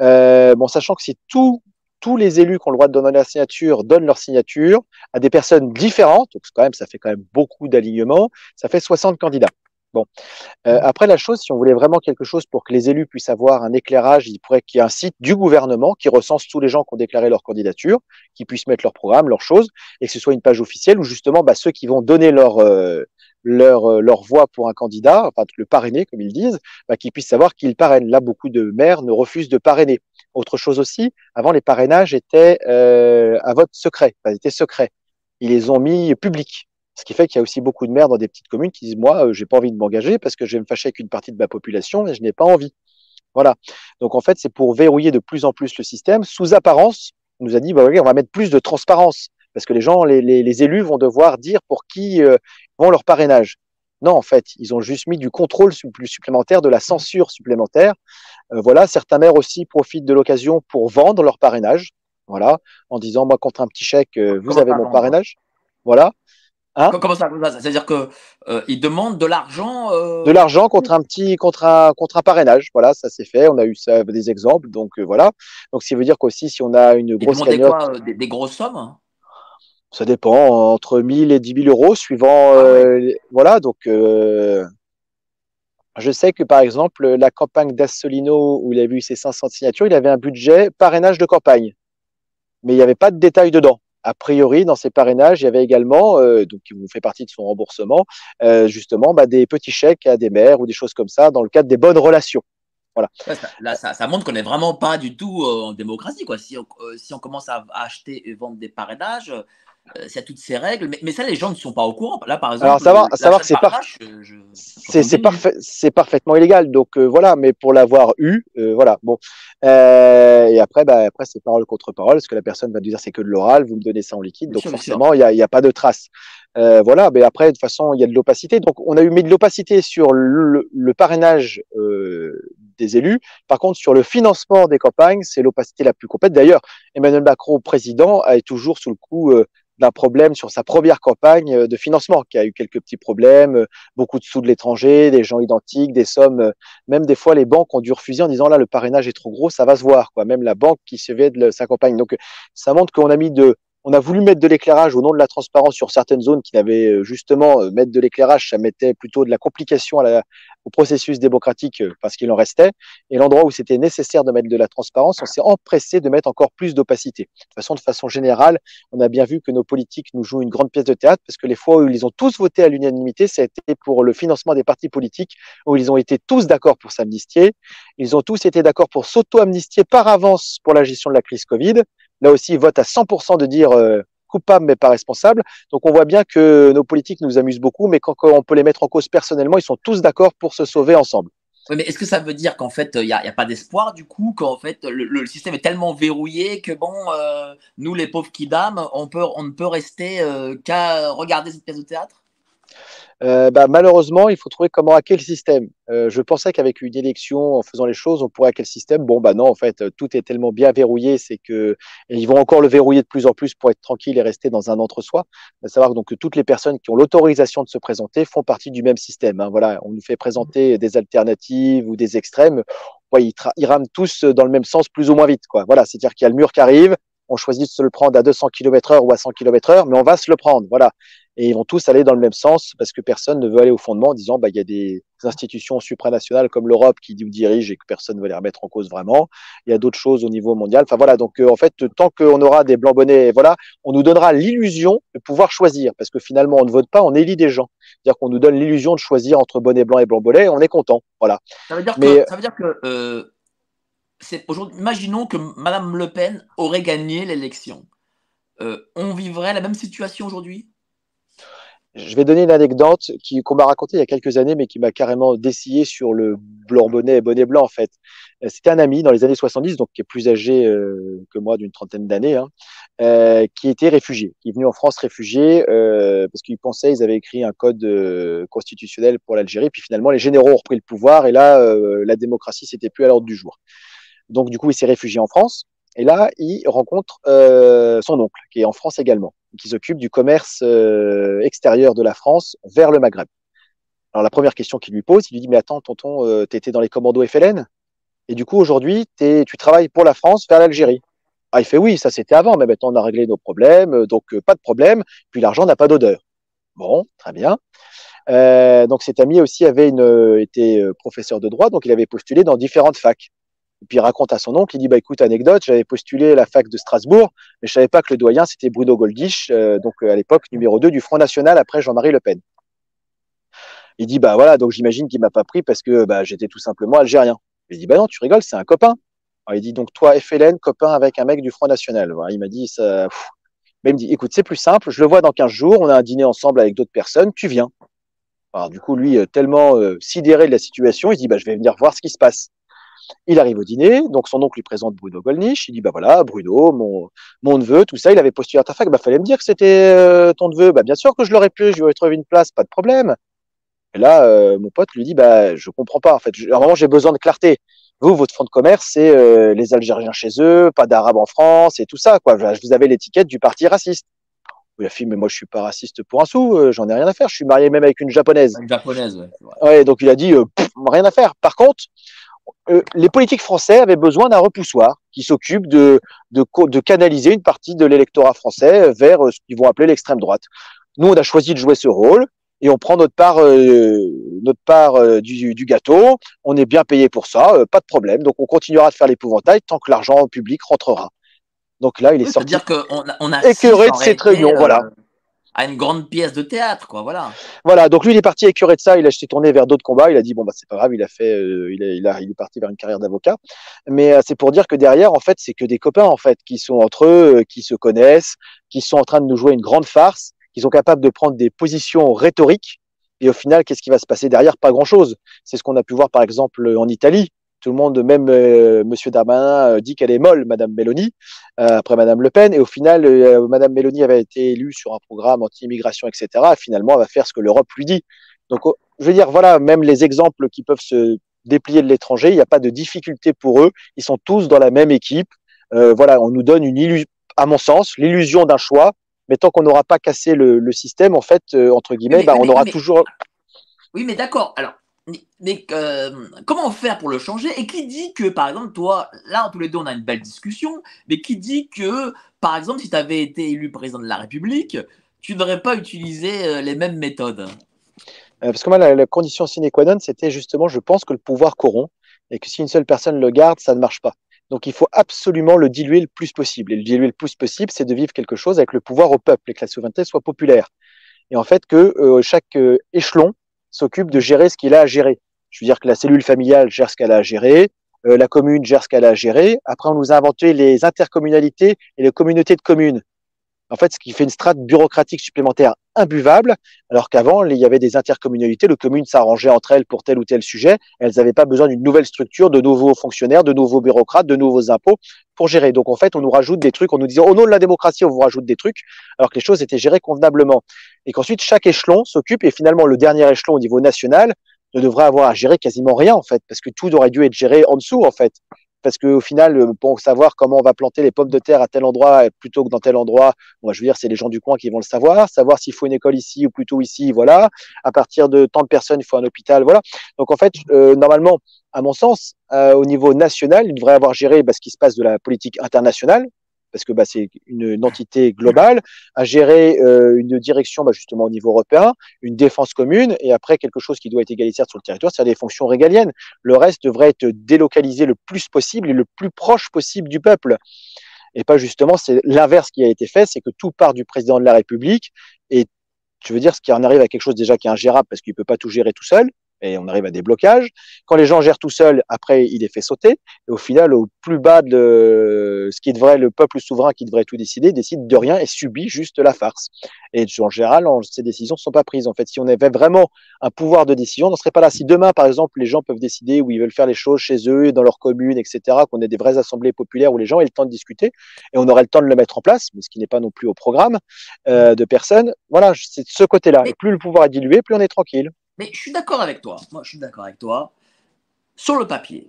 Euh, bon, sachant que si tous tous les élus qui ont le droit de donner la signature donnent leur signature à des personnes différentes, donc quand même, ça fait quand même beaucoup d'alignements, ça fait 60 candidats. Bon. Euh, après, la chose, si on voulait vraiment quelque chose pour que les élus puissent avoir un éclairage, il pourrait qu'il y ait un site du gouvernement qui recense tous les gens qui ont déclaré leur candidature, qui puissent mettre leur programme, leurs choses, et que ce soit une page officielle où justement bah, ceux qui vont donner leur, euh, leur, leur voix pour un candidat, enfin le parrainer comme ils disent, bah, qu'ils puissent savoir qu'ils parrainent. Là, beaucoup de maires ne refusent de parrainer. Autre chose aussi, avant les parrainages étaient euh, à vote secret, enfin, ils étaient secrets. Ils les ont mis publics. Ce qui fait qu'il y a aussi beaucoup de maires dans des petites communes qui disent moi, euh, j'ai pas envie de m'engager parce que je vais me fâcher avec une partie de ma population et je n'ai pas envie. Voilà. Donc en fait, c'est pour verrouiller de plus en plus le système. Sous apparence, on nous a dit bah, on va mettre plus de transparence parce que les gens, les, les, les élus vont devoir dire pour qui euh, vont leur parrainage. Non, en fait, ils ont juste mis du contrôle supplémentaire, de la censure supplémentaire. Euh, voilà, certains maires aussi profitent de l'occasion pour vendre leur parrainage. Voilà, en disant moi contre un petit chèque, euh, vous avez mon parrainage. Voilà. Hein Comment ça C'est-à-dire que euh, ils demandent de l'argent. Euh... De l'argent contre un petit, contre un, contre un parrainage. Voilà, ça s'est fait. On a eu ça, des exemples. Donc euh, voilà. Donc ça veut dire qu'aussi si on a une ils grosse cagnotte, quoi euh, des, des grosses sommes ça dépend entre 1000 et 10 000 euros suivant. Ah Voilà, donc je sais que par exemple la campagne d'Assolino où il avait eu ses 500 signatures, il avait un budget parrainage de campagne, mais il n'y avait pas de détails dedans. A priori, dans ces parrainages, il y avait également, euh, donc qui vous fait partie de son remboursement, euh, justement, bah, des petits chèques à des maires ou des choses comme ça dans le cadre des bonnes relations. Ouais, ça- Là, ça, montre qu'on n'est vraiment pas du tout euh, en démocratie. Quoi. Si on commence à acheter et vendre des parrainages, euh, y a toutes ces règles. Mais, mais ça, les gens ne sont pas au courant. Là, par exemple, Alors, savoir- savoir que c'est je- je- c'est c'est parfait, c'est parfaitement illégal. Donc euh, voilà, mais pour l'avoir eu, euh, voilà. Bon, Euh, et après, bah, après c'est parole contre parole, parce que la personne va dire c'est que de l'oral, vous me donnez ça en liquide, Bien donc sûr, forcément il y a, il y a pas de trace. Euh, voilà, mais après de toute façon il y a de l'opacité. Donc on a eu mis de l'opacité sur le, le parrainage euh, des élus. Par contre sur le financement des campagnes, c'est l'opacité la plus complète. D'ailleurs, Emmanuel Macron, président, est toujours sous le coup euh, d'un problème sur sa première campagne euh, de financement, qui a eu quelques petits problèmes, euh, beaucoup de sous de l'étranger, des gens identiques, des sommes. euh, Même des fois, les banques ont dû refuser en disant là, le parrainage est trop gros, ça va se voir. Quoi. Même la banque qui se de sa campagne. Donc, ça montre qu'on a mis de, on a voulu mettre de l'éclairage au nom de la transparence sur certaines zones qui n'avaient euh, justement euh, mettre de l'éclairage, ça mettait plutôt de la complication à la, au processus démocratique euh, parce qu'il en restait. Et l'endroit où c'était nécessaire de mettre de la transparence, on s'est empressé de mettre encore plus d'opacité. De toute façon, de façon générale, on a bien vu que nos politiques nous jouent une grande pièce de théâtre parce que les fois où ils ont tous voté à l'unanimité, ça a été pour le financement des partis politiques où ils ont été tous d'accord pour s'amnistier. Ils ont tous été d'accord pour s'auto-amnistier par avance pour la gestion de la crise Covid. Là aussi, ils votent à 100% de dire euh, coupable mais pas responsable. Donc on voit bien que nos politiques nous amusent beaucoup, mais quand, on peut les mettre en cause personnellement, ils sont tous d'accord pour se sauver ensemble. Oui, mais est-ce que ça veut dire qu'en fait, il n'y a, pas d'espoir du coup, qu'en fait, le, système est tellement verrouillé que bon, euh, nous les pauvres on, peut, on ne peut rester euh, qu'à regarder cette pièce de théâtre? Euh, bah, malheureusement, il faut trouver comment hacker le système. Euh, je pensais qu'avec une élection, en faisant les choses, on pourrait hacker le système. Bon, bah non, en fait, tout est tellement bien verrouillé, c'est que ils vont encore le verrouiller de plus en plus pour être tranquille et rester dans un entre-soi. À savoir donc que toutes les personnes qui ont l'autorisation de se présenter font partie du même système. Hein. Voilà, on nous fait présenter des alternatives ou des extrêmes. Ouais, ils, ils rament tous dans le même sens, plus ou moins vite. Quoi. Voilà, c'est-à-dire qu'il y a le mur qui arrive. On choisit de se le prendre à 200 km heure ou à 100 km heure, mais on va se le prendre. Voilà et ils vont tous aller dans le même sens parce que personne ne veut aller au fondement en disant bah il y a des institutions supranationales comme l'Europe qui nous dirigent et que personne ne veut les remettre en cause vraiment. Il y a d'autres choses au niveau mondial. Enfin voilà, donc euh, en fait tant qu'on aura des blancs bonnets, voilà, on nous donnera l'illusion de pouvoir choisir parce que finalement on ne vote pas, on élit des gens. C'est-à-dire qu'on nous donne l'illusion de choisir entre bonnet blanc et blanc bonnet, on est content. Voilà. Ça veut dire Mais- que, ça veut dire que euh, c'est Imaginons que Madame Le Pen aurait gagné l'élection. Euh, on vivrait la même situation aujourd'hui? Je vais donner une anecdote qu'on m'a racontée il y a quelques années, mais qui m'a carrément dessillé sur le blanc bonnet et bonnet blanc en fait. Euh, C'était un ami dans les années 70, donc qui est plus âgé euh, que moi d'une trentaine d'années, hein, qui était réfugié, qui est venu en France réfugié parce qu'il pensait ils avaient écrit un code constitutionnel pour l'Algérie, puis finalement les généraux ont repris le pouvoir et là la démocratie c'était plus à l'ordre du jour. Donc du coup il s'est réfugié en France. Et là, il rencontre euh, son oncle, qui est en France également, qui s'occupe du commerce euh, extérieur de la France vers le Maghreb. Alors la première question qu'il lui pose, il lui dit, mais attends, tonton, euh, t'étais dans les commandos FLN Et du coup, aujourd'hui, tu travailles pour la France vers l'Algérie. Ah, il fait, oui, ça c'était avant, mais maintenant on a réglé nos problèmes, euh, donc pas de problème, puis l'argent n'a pas d'odeur. Bon, très bien. Donc cet ami aussi avait une, euh, professeur de droit, donc il avait postulé dans différentes facs. Et puis il raconte à son oncle, il dit bah écoute anecdote, j'avais postulé à la fac de Strasbourg, mais je savais pas que le doyen c'était Bruno Goldich, euh, donc euh, à l'époque numéro 2 du Front National après Jean-Marie Le Pen. Il dit bah voilà, donc j'imagine qu'il m'a pas pris parce que bah, j'étais tout simplement algérien. Il dit bah non, tu rigoles, c'est un copain. Il dit donc toi FLN, copain avec un mec du Front National. Il m'a dit ça. Dit écoute, c'est plus simple, je le vois dans 15 jours, on a un dîner ensemble avec d'autres personnes, tu viens. Alors du coup, lui, euh, tellement sidéré de la situation, il dit bah je vais venir voir ce qui se passe. Il arrive au dîner, donc son oncle lui présente Bruno Gollnisch. Il dit bah voilà, Bruno, mon, mon neveu, tout ça, il avait postulé à ta fac. Bah fallait me dire que c'était euh, ton neveu. Bah bien sûr que je l'aurais pu, je lui aurais trouvé une place, pas de problème. Et là, euh, mon pote lui dit bah je comprends pas. En fait, à un moment j'ai besoin de clarté. Vous, votre fonds de commerce, c'est euh, les Algériens chez eux, pas d'Arabes en France et tout ça. Quoi. Vous avez l'étiquette du parti raciste. Il a fait, mais moi je suis pas raciste pour un sou, j'en ai rien à faire. Je suis marié même avec une japonaise. Une japonaise, ouais. ouais donc il a dit, rien à faire. Par contre, euh, les politiques français avaient besoin d'un repoussoir qui s'occupe de, de, de, canaliser une partie de l'électorat français vers euh, ce qu'ils vont appeler l'extrême droite. Nous, on a choisi de jouer ce rôle et on prend notre part, euh, notre part euh, du, du, gâteau. On est bien payé pour ça, pas de problème. Donc, on continuera de faire l'épouvantail tant que l'argent public rentrera. Donc là, il est sorti. C'est-à-dire qu'on a, on a écœuré de cette réunion, voilà à une grande pièce de théâtre, quoi. Voilà. Voilà. Donc lui, il est parti écœuré de ça. Il a s'est tourné vers d'autres combats. Il a dit bon bah c'est pas grave. Il a fait, euh, il, a, il, est parti vers une carrière d'avocat. Mais euh, c'est pour dire que derrière, en fait, c'est que des copains en fait qui sont entre eux, euh, qui se connaissent, qui sont en train de nous jouer une grande farce, qui sont capables de prendre des positions rhétoriques. Et au final, qu'est-ce qui va se passer derrière? Pas grand-chose. C'est ce qu'on a pu voir par exemple en Italie tout le monde, même euh, Monsieur Darmanin, euh, dit qu'elle est molle, Madame Mélanie, euh, après Madame Le Pen. Et au final, euh, Madame Mélanie avait été élue sur un programme anti-immigration, etc. Et finalement, elle va faire ce que l'Europe lui dit. Donc, oh, je veux dire, voilà, même les exemples qui peuvent se déplier de l'étranger, il n'y a pas de difficulté pour eux. Ils sont tous dans la même équipe. voilà, on nous donne une illusion, à mon sens, l'illusion d'un choix. Mais tant qu'on n'aura pas cassé le, le, système, en fait, entre guillemets, mais, bah, on aura mais, toujours. Oui, mais d'accord. Alors, mais euh, comment faire pour le changer? Et qui dit que, par exemple, toi, là, tous les deux, on a une belle discussion, mais qui dit que, par exemple, si tu avais été élu président de la République, tu n'aurais pas utilisé euh, les mêmes méthodes? Euh, Parce que moi, la, condition sine qua non, c'était justement, je pense que le pouvoir corrompt, et que si une seule personne le garde, ça ne marche pas. Donc il faut absolument le diluer le plus possible. Et le diluer le plus possible, c'est de vivre quelque chose avec le pouvoir au peuple et que la souveraineté soit populaire. Et en fait, que chaque échelon s'occupe de gérer ce qu'il a à gérer. Je veux dire que la cellule familiale gère ce qu'elle a à gérer, euh, la commune gère ce qu'elle a à gérer. Après, on nous a inventé les intercommunalités et les communautés de communes. En fait, ce qui fait une strate bureaucratique supplémentaire imbuvable, alors qu'avant, il y avait des intercommunalités, les communes s'arrangeaient entre elles pour tel ou tel sujet, elles n'avaient pas besoin d'une nouvelle structure, de nouveaux fonctionnaires, de nouveaux bureaucrates, de nouveaux impôts pour gérer. Donc en fait, on nous rajoute des trucs, on nous disait au nom de la démocratie, on vous rajoute des trucs, alors que les choses étaient gérées convenablement. Et qu'ensuite, chaque échelon s'occupe, et finalement, le dernier échelon au niveau national ne devrait avoir à gérer quasiment rien, en fait, parce que tout aurait dû être géré en dessous, en fait parce qu'au final, euh, pour savoir comment on va planter les pommes de terre à tel endroit plutôt que dans tel endroit, je veux dire, c'est les gens du coin qui vont le savoir. Savoir s'il faut une école ici ou plutôt ici, voilà. À partir de tant de personnes, il faut un hôpital, voilà. Donc en fait, euh, normalement, à mon sens, euh, au niveau national, il devrait avoir géré bah, ce qui se passe de la politique internationale, parce que bah, c'est une, entité globale, à gérer euh, une direction bah, justement au niveau européen, une défense commune, et après quelque chose qui doit être égalitaire sur le territoire, c'est-à-dire des fonctions régaliennes. Le reste devrait être délocalisé le plus possible et le plus proche possible du peuple. Et pas justement, c'est l'inverse qui a été fait, c'est que tout part du président de la République, et je veux dire, ce qui en arrive à quelque chose déjà qui est ingérable parce qu'il peut pas tout gérer tout seul, et on arrive à des blocages. Quand les gens gèrent tout seuls, après, il est fait sauter. Et au final, au plus bas de ce qui devrait, le peuple souverain qui devrait tout décider, décide de rien et subit juste la farce. Et en général, ces décisions ne sont pas prises. En fait, si on avait vraiment un pouvoir de décision, on ne serait pas là. Si demain, par exemple, les gens peuvent décider où ils veulent faire les choses chez eux, dans leur commune, etc., qu'on ait des vraies assemblées populaires où les gens aient le temps de discuter et on aurait le temps de le mettre en place, mais ce qui n'est pas non plus au programme euh, de personnes. Voilà, c'est de ce côté-là. Et plus le pouvoir est dilué, plus on est tranquille. Mais je suis d'accord avec toi. Moi, je suis d'accord avec toi sur le papier.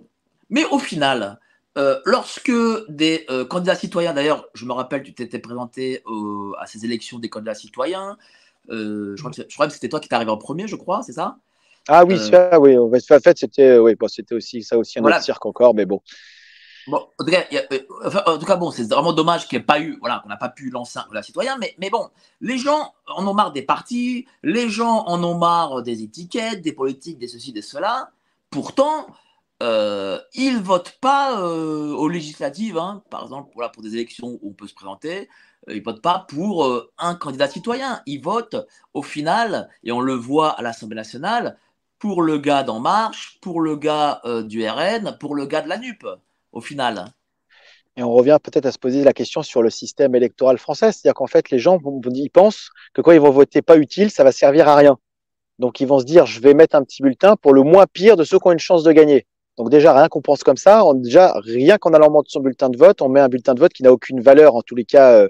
Mais au final, euh, lorsque des euh, candidats citoyens, d'ailleurs, je me rappelle, tu t'étais présenté euh, à ces élections des candidats citoyens. je, crois que je crois que c'était toi qui t'es arrivé en premier, je crois, c'est ça? Ah oui, ça, oui. En fait, c'était oui, bon, c'était aussi ça aussi un voilà. autre cirque encore, mais bon. Euh, en tout cas bon, c'est vraiment dommage qu'il n'y pas eu, voilà, qu'on n'a pas pu lancer un citoyen, mais, mais bon, les gens en ont marre des partis, les gens en ont marre des étiquettes, des politiques, des ceci, des cela. Pourtant, euh, ils votent pas euh, aux législatives, hein, par exemple, pour des élections où on peut se présenter. ils votent pas pour un candidat citoyen. Ils votent au final, et on le voit à l'Assemblée nationale, pour le gars d'En Marche, pour le gars du RN, pour le gars de la NUP, au final. Et on revient peut-être à se poser la question sur le système électoral français. C'est-à-dire qu'en fait, les gens ils pensent que quand ils vont voter pas utile, ça va servir à rien. Donc ils vont se dire, je vais mettre un petit bulletin pour le moins pire de ceux qui ont une chance de gagner. Donc déjà, rien qu'on pense comme ça, déjà, rien qu'en allant mettre son bulletin de vote, on met un bulletin de vote qui n'a aucune valeur, en tous les cas, euh,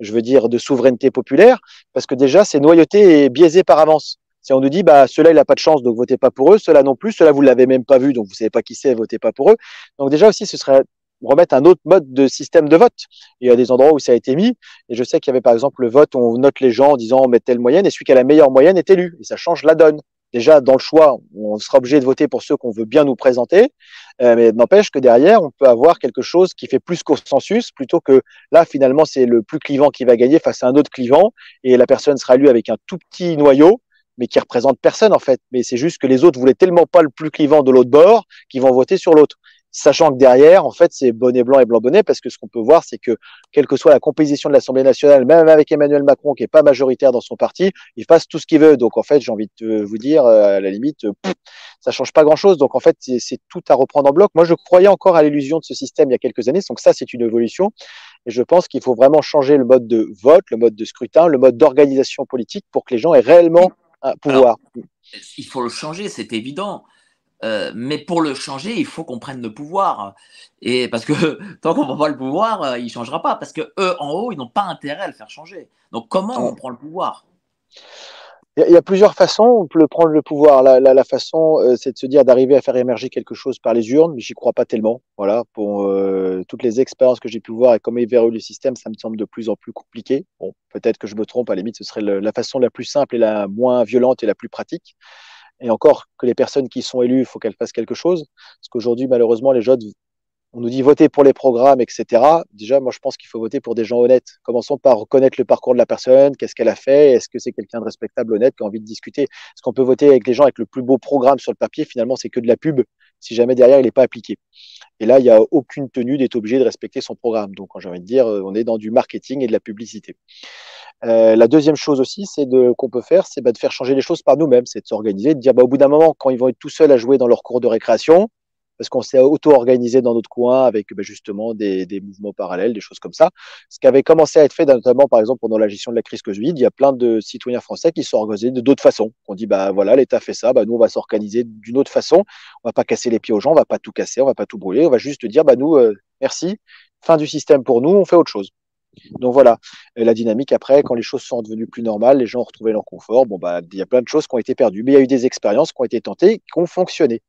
je veux dire, de souveraineté populaire, parce que déjà, c'est noyauté et biaisé par avance. Si on nous dit, bah, ceux-là, il n'a pas de chance, donc votez pas pour eux, ceux-là non plus, ceux-là, vous l'avez même pas vu, donc vous savez pas qui c'est, votez pas pour eux. Donc déjà aussi, ce serait remettre un autre mode de système de vote. Il y a des endroits où ça a été mis, et je sais qu'il y avait par exemple le vote où on note les gens en disant on met telle moyenne, et celui qui a la meilleure moyenne est élu, et ça change la donne. Déjà, dans le choix, on sera obligé de voter pour ceux qu'on veut bien nous présenter, euh, mais n'empêche que derrière, on peut avoir quelque chose qui fait plus consensus, plutôt que là, finalement, c'est le plus clivant qui va gagner face à un autre clivant, et la personne sera élue avec un tout petit noyau, mais qui représente personne en fait. Mais c'est juste que les autres voulaient tellement pas le plus clivant de l'autre bord qu'ils vont voter sur l'autre sachant que derrière, en fait, c'est bonnet blanc et blanc bonnet, parce que ce qu'on peut voir, c'est que quelle que soit la composition de l'Assemblée nationale, même avec Emmanuel Macron, qui est pas majoritaire dans son parti, il fasse tout ce qu'il veut. Donc, en fait, j'ai envie de vous dire, euh, à la limite, euh, ça change pas grand-chose. Donc, en fait, c'est tout à reprendre en bloc. Moi, je croyais encore à l'illusion de ce système il y a quelques années. Donc, ça, c'est une évolution. Et je pense qu'il faut vraiment changer le mode de vote, le mode de scrutin, le mode d'organisation politique pour que les gens aient réellement il faut le changer, c'est évident. Euh, mais pour le changer, il faut qu'on prenne le pouvoir. Et parce que [LAUGHS] tant qu'on ne prend pas le pouvoir, euh, il ne changera pas. Parce que eux, en haut, ils n'ont pas intérêt à le faire changer. Donc comment on prend le pouvoir? Il y, a plusieurs façons on peut prendre le pouvoir. La, façon, euh, c'est de se dire d'arriver à faire émerger quelque chose par les urnes, mais j'y crois pas tellement. Voilà, pour toutes les expériences que j'ai pu voir et comment évolue le système, ça me semble de plus en plus compliqué. Bon, peut-être que je me trompe. À la limite, ce serait la façon la plus simple et la moins violente et la plus pratique et encore que les personnes qui sont élues, il faut qu'elles fassent quelque chose. Parce qu'aujourd'hui, malheureusement, les jeunes, on nous dit voter pour les programmes, etc. Déjà, moi, je pense qu'il faut voter pour des gens honnêtes. Commençons par reconnaître le parcours de la personne, qu'est-ce qu'elle a fait, est-ce que c'est quelqu'un de respectable, honnête, qui a envie de discuter. Est-ce qu'on peut voter avec des gens avec le plus beau programme sur le papier Finalement, c'est que de la pub, si jamais derrière, il n'est pas appliqué. Et là, il n'y a aucune tenue d'être obligé de respecter son programme. Donc, j'ai envie de dire, on est dans du marketing et de la publicité. Euh, la deuxième chose aussi, c'est de qu'on peut faire, c'est bah, de faire changer les choses par nous-mêmes, c'est de s'organiser, de dire bah, au bout d'un moment, quand ils vont être tout seuls à jouer dans leur cours de récréation, parce qu'on s'est auto-organisé dans notre coin avec bah, justement des, des, mouvements parallèles, des choses comme ça. Ce qui avait commencé à être fait, notamment par exemple pendant la gestion de la crise Covid, il y a plein de citoyens français qui sont organisés de d'autres façons. On dit bah voilà, l'État fait ça, bah nous on va s'organiser d'une autre façon. On va pas casser les pieds aux gens, on va pas tout casser, on va pas tout brûler, on va juste dire bah nous euh, merci, fin du système pour nous, on fait autre chose. Donc voilà, la dynamique après, quand les choses sont devenues plus normales, les gens ont retrouvé leur confort. Bon, bah, il y a plein de choses qui ont été perdues, mais il y a eu des expériences qui ont été tentées, qui ont fonctionné.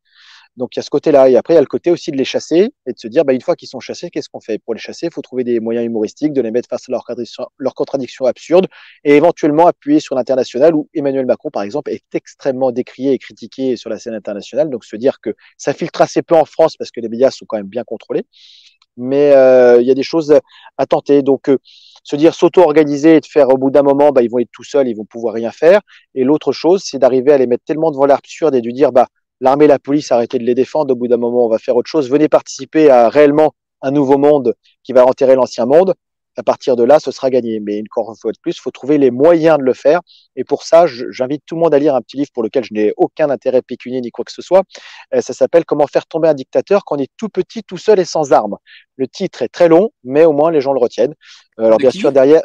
Donc il y a ce côté-là. Et après, il y a le côté aussi de les chasser et de se dire, bah, une fois qu'ils sont chassés, qu'est-ce qu'on fait? Pour les chasser, il faut trouver des moyens humoristiques, de les mettre face à leurs contradictions, absurdes et éventuellement appuyer sur l'international où Emmanuel Macron, par exemple, est extrêmement décrié et critiqué sur la scène internationale. Donc se dire que ça filtre assez peu en France parce que les médias sont quand même bien contrôlés mais euh, il y a des choses à tenter. Donc, euh, se dire s'auto-organiser et de faire au bout d'un moment, bah, ils vont être tout seuls, ils vont pouvoir rien faire. Et l'autre chose, c'est d'arriver à les mettre tellement devant l'absurde et de dire, bah, l'armée, la police, arrêtez de les défendre. Au bout d'un moment, on va faire autre chose. Venez participer à réellement un nouveau monde qui va enterrer l'ancien monde à partir de là, ce sera gagné. Mais encore une fois de plus, il faut trouver les moyens de le faire. Et pour ça, j'invite tout le monde à lire un petit livre pour lequel je n'ai aucun intérêt pécunier ni quoi que ce soit. Euh, ça s'appelle Comment faire tomber un dictateur quand on est tout petit, tout seul et sans armes. Le titre est très long, mais au moins les gens le retiennent. Euh, alors bien sûr, derrière,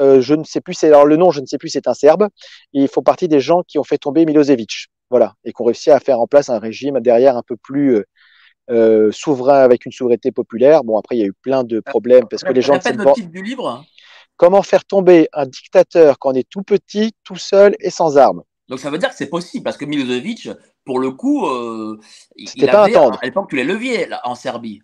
euh, je ne sais plus, c'est alors le nom, je ne sais plus, c'est un Serbe. il faut partie des gens qui ont fait tomber Milosevic, voilà, et qui ont réussi à faire en place un régime derrière un peu plus euh, souverain avec une souveraineté populaire. Bon, après, il y a eu plein de problèmes parce que les gens. le titre du livre. Comment faire tomber un dictateur quand on est tout petit, tout seul et sans armes. Donc ça veut dire que c'est possible parce que Milosevic, pour le coup, euh, il avait à l'époque tous les leviers là, en Serbie.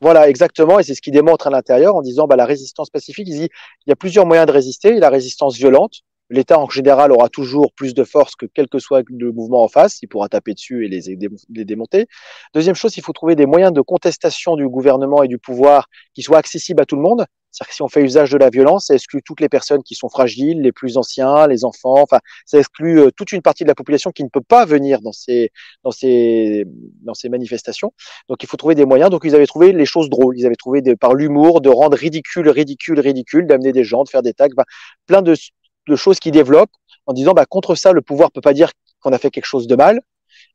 Voilà, exactement, et c'est ce qu'il démontre à l'intérieur en disant bah, la résistance pacifique. Il dit il y a plusieurs moyens de résister. La résistance violente, L'État en général aura toujours plus de force que quel que soit le mouvement en face. Il pourra taper dessus et les, les démonter. Deuxième chose, il faut trouver des moyens de contestation du gouvernement et du pouvoir qui soient accessibles à tout le monde. C'est-à-dire que si on fait usage de la violence, ça exclut toutes les personnes qui sont fragiles, les plus anciens, les enfants. Enfin, ça exclut euh, toute une partie de la population qui ne peut pas venir dans ces dans ces dans ces manifestations. Donc, il faut trouver des moyens. Donc, ils avaient trouvé les choses drôles. Ils avaient trouvé par l'humour de rendre ridicule, ridicule, ridicule, d'amener des gens, de faire des tags, plein de, de choses qui développent en disant bah contre ça, le pouvoir peut pas dire qu'on a fait quelque chose de mal.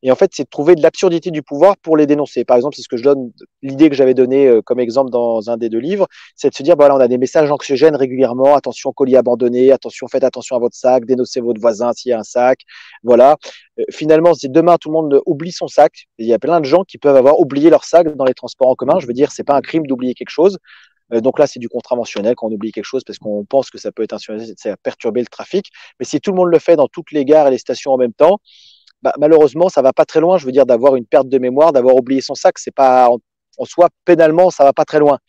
Et en fait, c'est de trouver de l'absurdité du pouvoir pour les dénoncer. Par exemple, c'est ce que je donne, l'idée que j'avais donnée euh, comme exemple dans un des deux livres, c'est de se dire, voilà, on a des messages anxiogènes régulièrement, attention colis abandonné, attention, faites attention à votre sac, dénoncez votre voisin s'il y a un sac. Voilà. Euh, finalement, si demain tout le monde oublie son sac, il y a plein de gens qui peuvent avoir oublié leur sac dans les transports en commun. Je veux dire, c'est pas un crime d'oublier quelque chose. Euh, donc là, c'est du contraventionnel quand on oublie quelque chose parce qu'on pense que ça peut être ça perturber le trafic. Mais si tout le monde le fait dans toutes les gares et les stations en même temps, bah, malheureusement, ça va pas très loin. Je veux dire, d'avoir une perte de mémoire, d'avoir oublié son sac, c'est pas en, en, soi pénalement, ça va pas très loin.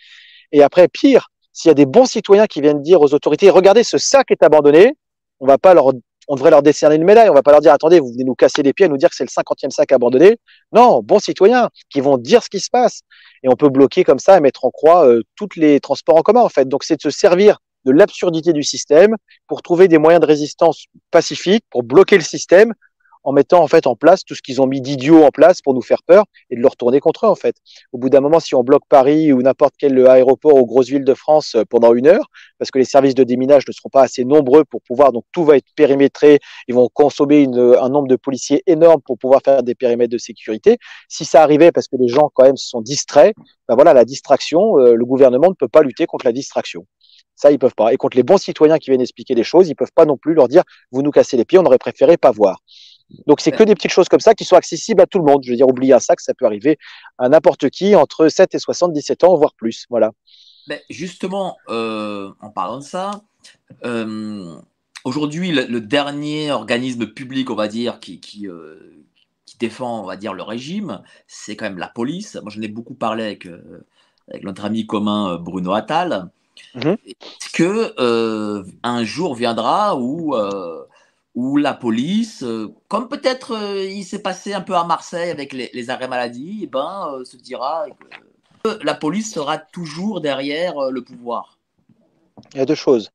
Et après, pire, s'il y a des bons citoyens qui viennent dire aux autorités, regardez, ce sac est abandonné, on va pas leur, on devrait leur décerner une médaille. On va pas leur dire, attendez, vous venez nous casser les pieds, nous dire que c'est le cinquantième sac abandonné. Non, bons citoyens qui vont dire ce qui se passe. Et on peut bloquer comme ça et mettre en croix euh, tous les transports en commun, en fait. Donc, c'est de se servir de l'absurdité du système pour trouver des moyens de résistance pacifiques, pour bloquer le système, en mettant en fait en place tout ce qu'ils ont mis d'idiot en place pour nous faire peur et de le retourner contre eux en fait. Au bout d'un moment, si on bloque Paris ou n'importe quel aéroport aux grosses villes de France euh, pendant une heure, parce que les services de déminage ne seront pas assez nombreux pour pouvoir, donc tout va être périmétré, ils vont consommer une, un nombre de policiers énorme pour pouvoir faire des périmètres de sécurité. Si ça arrivait parce que les gens quand même se sont distraits, ben voilà, la distraction, euh, le gouvernement ne peut pas lutter contre la distraction. Ça, ils peuvent pas. Et contre les bons citoyens qui viennent expliquer les choses, ils peuvent pas non plus leur dire, vous nous cassez les pieds, on aurait préféré pas voir. Donc c'est que des petites choses comme ça qui sont accessibles à tout le monde. Je veux dire, oublier un sac, ça peut arriver à n'importe qui entre 7 et 77 ans, voire plus. Voilà. Mais justement, euh, en parlant de ça, euh, aujourd'hui, le, le, dernier organisme public, on va dire, qui, qui, euh, qui, défend, on va dire, le régime, c'est quand même la police. Moi, j'en ai beaucoup parlé avec, avec notre ami commun Bruno Attal. Mmh. Est-ce que un jour viendra où où la police, euh, comme peut-être euh, il s'est passé un peu à Marseille avec les, les arrêts maladie, eh ben, euh, se dira que la police sera toujours derrière le pouvoir. Il y a deux choses.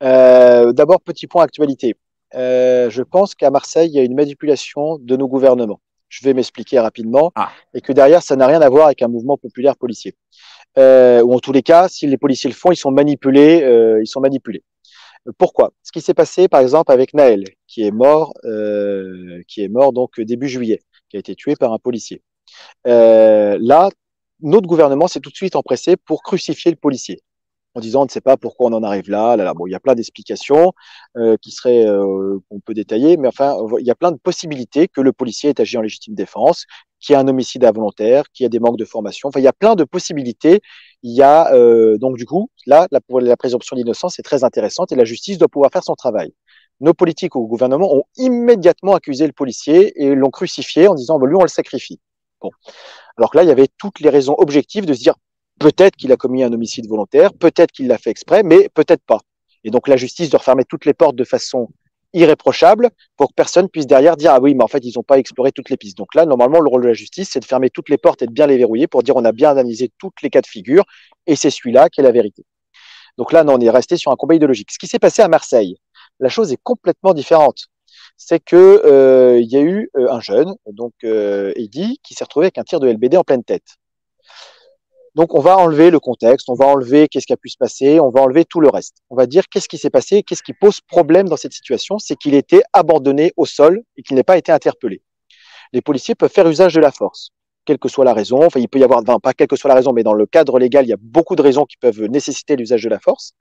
D'abord, petit point actualité. je pense qu'à Marseille, il y a une manipulation de nos gouvernements. Je vais m'expliquer rapidement. Ah. Et que derrière, ça n'a rien à voir avec un mouvement populaire policier. ou en tous les cas, si les policiers le font, ils sont manipulés. ils sont manipulés. Pourquoi? Ce qui s'est passé, par exemple, avec Naël, qui est mort, euh, qui est mort donc début juillet, qui a été tué par un policier. Euh, là, notre gouvernement s'est tout de suite empressé pour crucifier le policier en disant on ne sait pas pourquoi on en arrive là. là, là. Bon, il y a plein d'explications euh, qui seraient euh, qu'on peut détailler, mais enfin, il y a plein de possibilités que le policier ait agi en légitime défense, qu'il y a un homicide involontaire, qu'il y a des manques de formation. Enfin, il y a plein de possibilités. Il y a euh, donc du coup là la, présomption d'innocence est très intéressante et la justice doit pouvoir faire son travail. Nos politiques au gouvernement ont immédiatement accusé le policier et l'ont crucifié en disant bah, lui on le sacrifie. Bon, alors que là il y avait toutes les raisons objectives de se dire Peut-être qu'il a commis un homicide volontaire, peut-être qu'il l'a fait exprès, mais peut-être pas. Et donc la justice doit refermer toutes les portes de façon irréprochable pour que personne puisse derrière dire ah oui mais en fait ils n'ont pas exploré toutes les pistes. Donc là normalement le rôle de la justice c'est de fermer toutes les portes et de bien les verrouiller pour dire on a bien analysé toutes les cas de figure et c'est celui-là qui est la vérité. Donc là non, on est resté sur un combat idéologique. Ce qui s'est passé à Marseille, la chose est complètement différente. C'est que euh, il y a eu euh, un jeune donc euh, Eddy qui s'est retrouvé avec un tir de LBD en pleine tête. Donc, on va enlever le contexte, on va enlever qu'est-ce qui a pu se passer, on va enlever tout le reste. On va dire qu'est-ce qui s'est passé, qu'est-ce qui pose problème dans cette situation, c'est qu'il était abandonné au sol et qu'il n'ait pas été interpellé. Les policiers peuvent faire usage de la force, quelle que soit la raison. Enfin, il peut y avoir, enfin, pas quelle que soit la raison, mais dans le cadre légal, il y a beaucoup de raisons qui peuvent nécessiter l'usage de la force.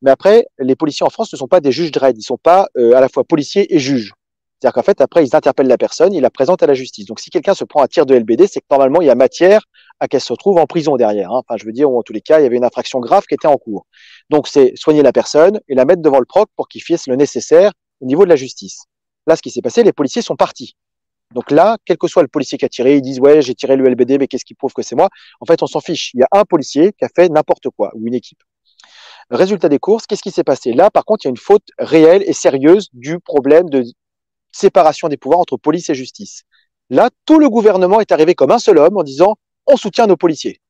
Mais après, les policiers en France ne sont pas des juges de raid, ils sont pas euh, à la fois policiers et juges. C'est-à-dire qu'en fait, après, ils interpellent la personne, ils la présentent à la justice. Donc, si quelqu'un se prend un tir de LBD, c'est que normalement, il y a matière à qu'elle se retrouve en prison derrière. Hein. Enfin, je veux dire, ou en tous les cas, il y avait une infraction grave qui était en cours. Donc, c'est soigner la personne et la mettre devant le proc pour qu'il fasse le nécessaire au niveau de la justice. Là, ce qui s'est passé, les policiers sont partis. Donc là, quel que soit le policier qui a tiré, ils disent ouais, j'ai tiré le LBD, mais qu'est-ce qui prouve que c'est moi? En fait, on s'en fiche. Il y a un policier qui a fait n'importe quoi ou une équipe. Résultat des courses, qu'est-ce qui s'est passé? Là, par contre, il y a une faute réelle et sérieuse du problème de séparation des pouvoirs entre police et justice. Là, tout le gouvernement est arrivé comme un seul homme en disant on soutient nos policiers.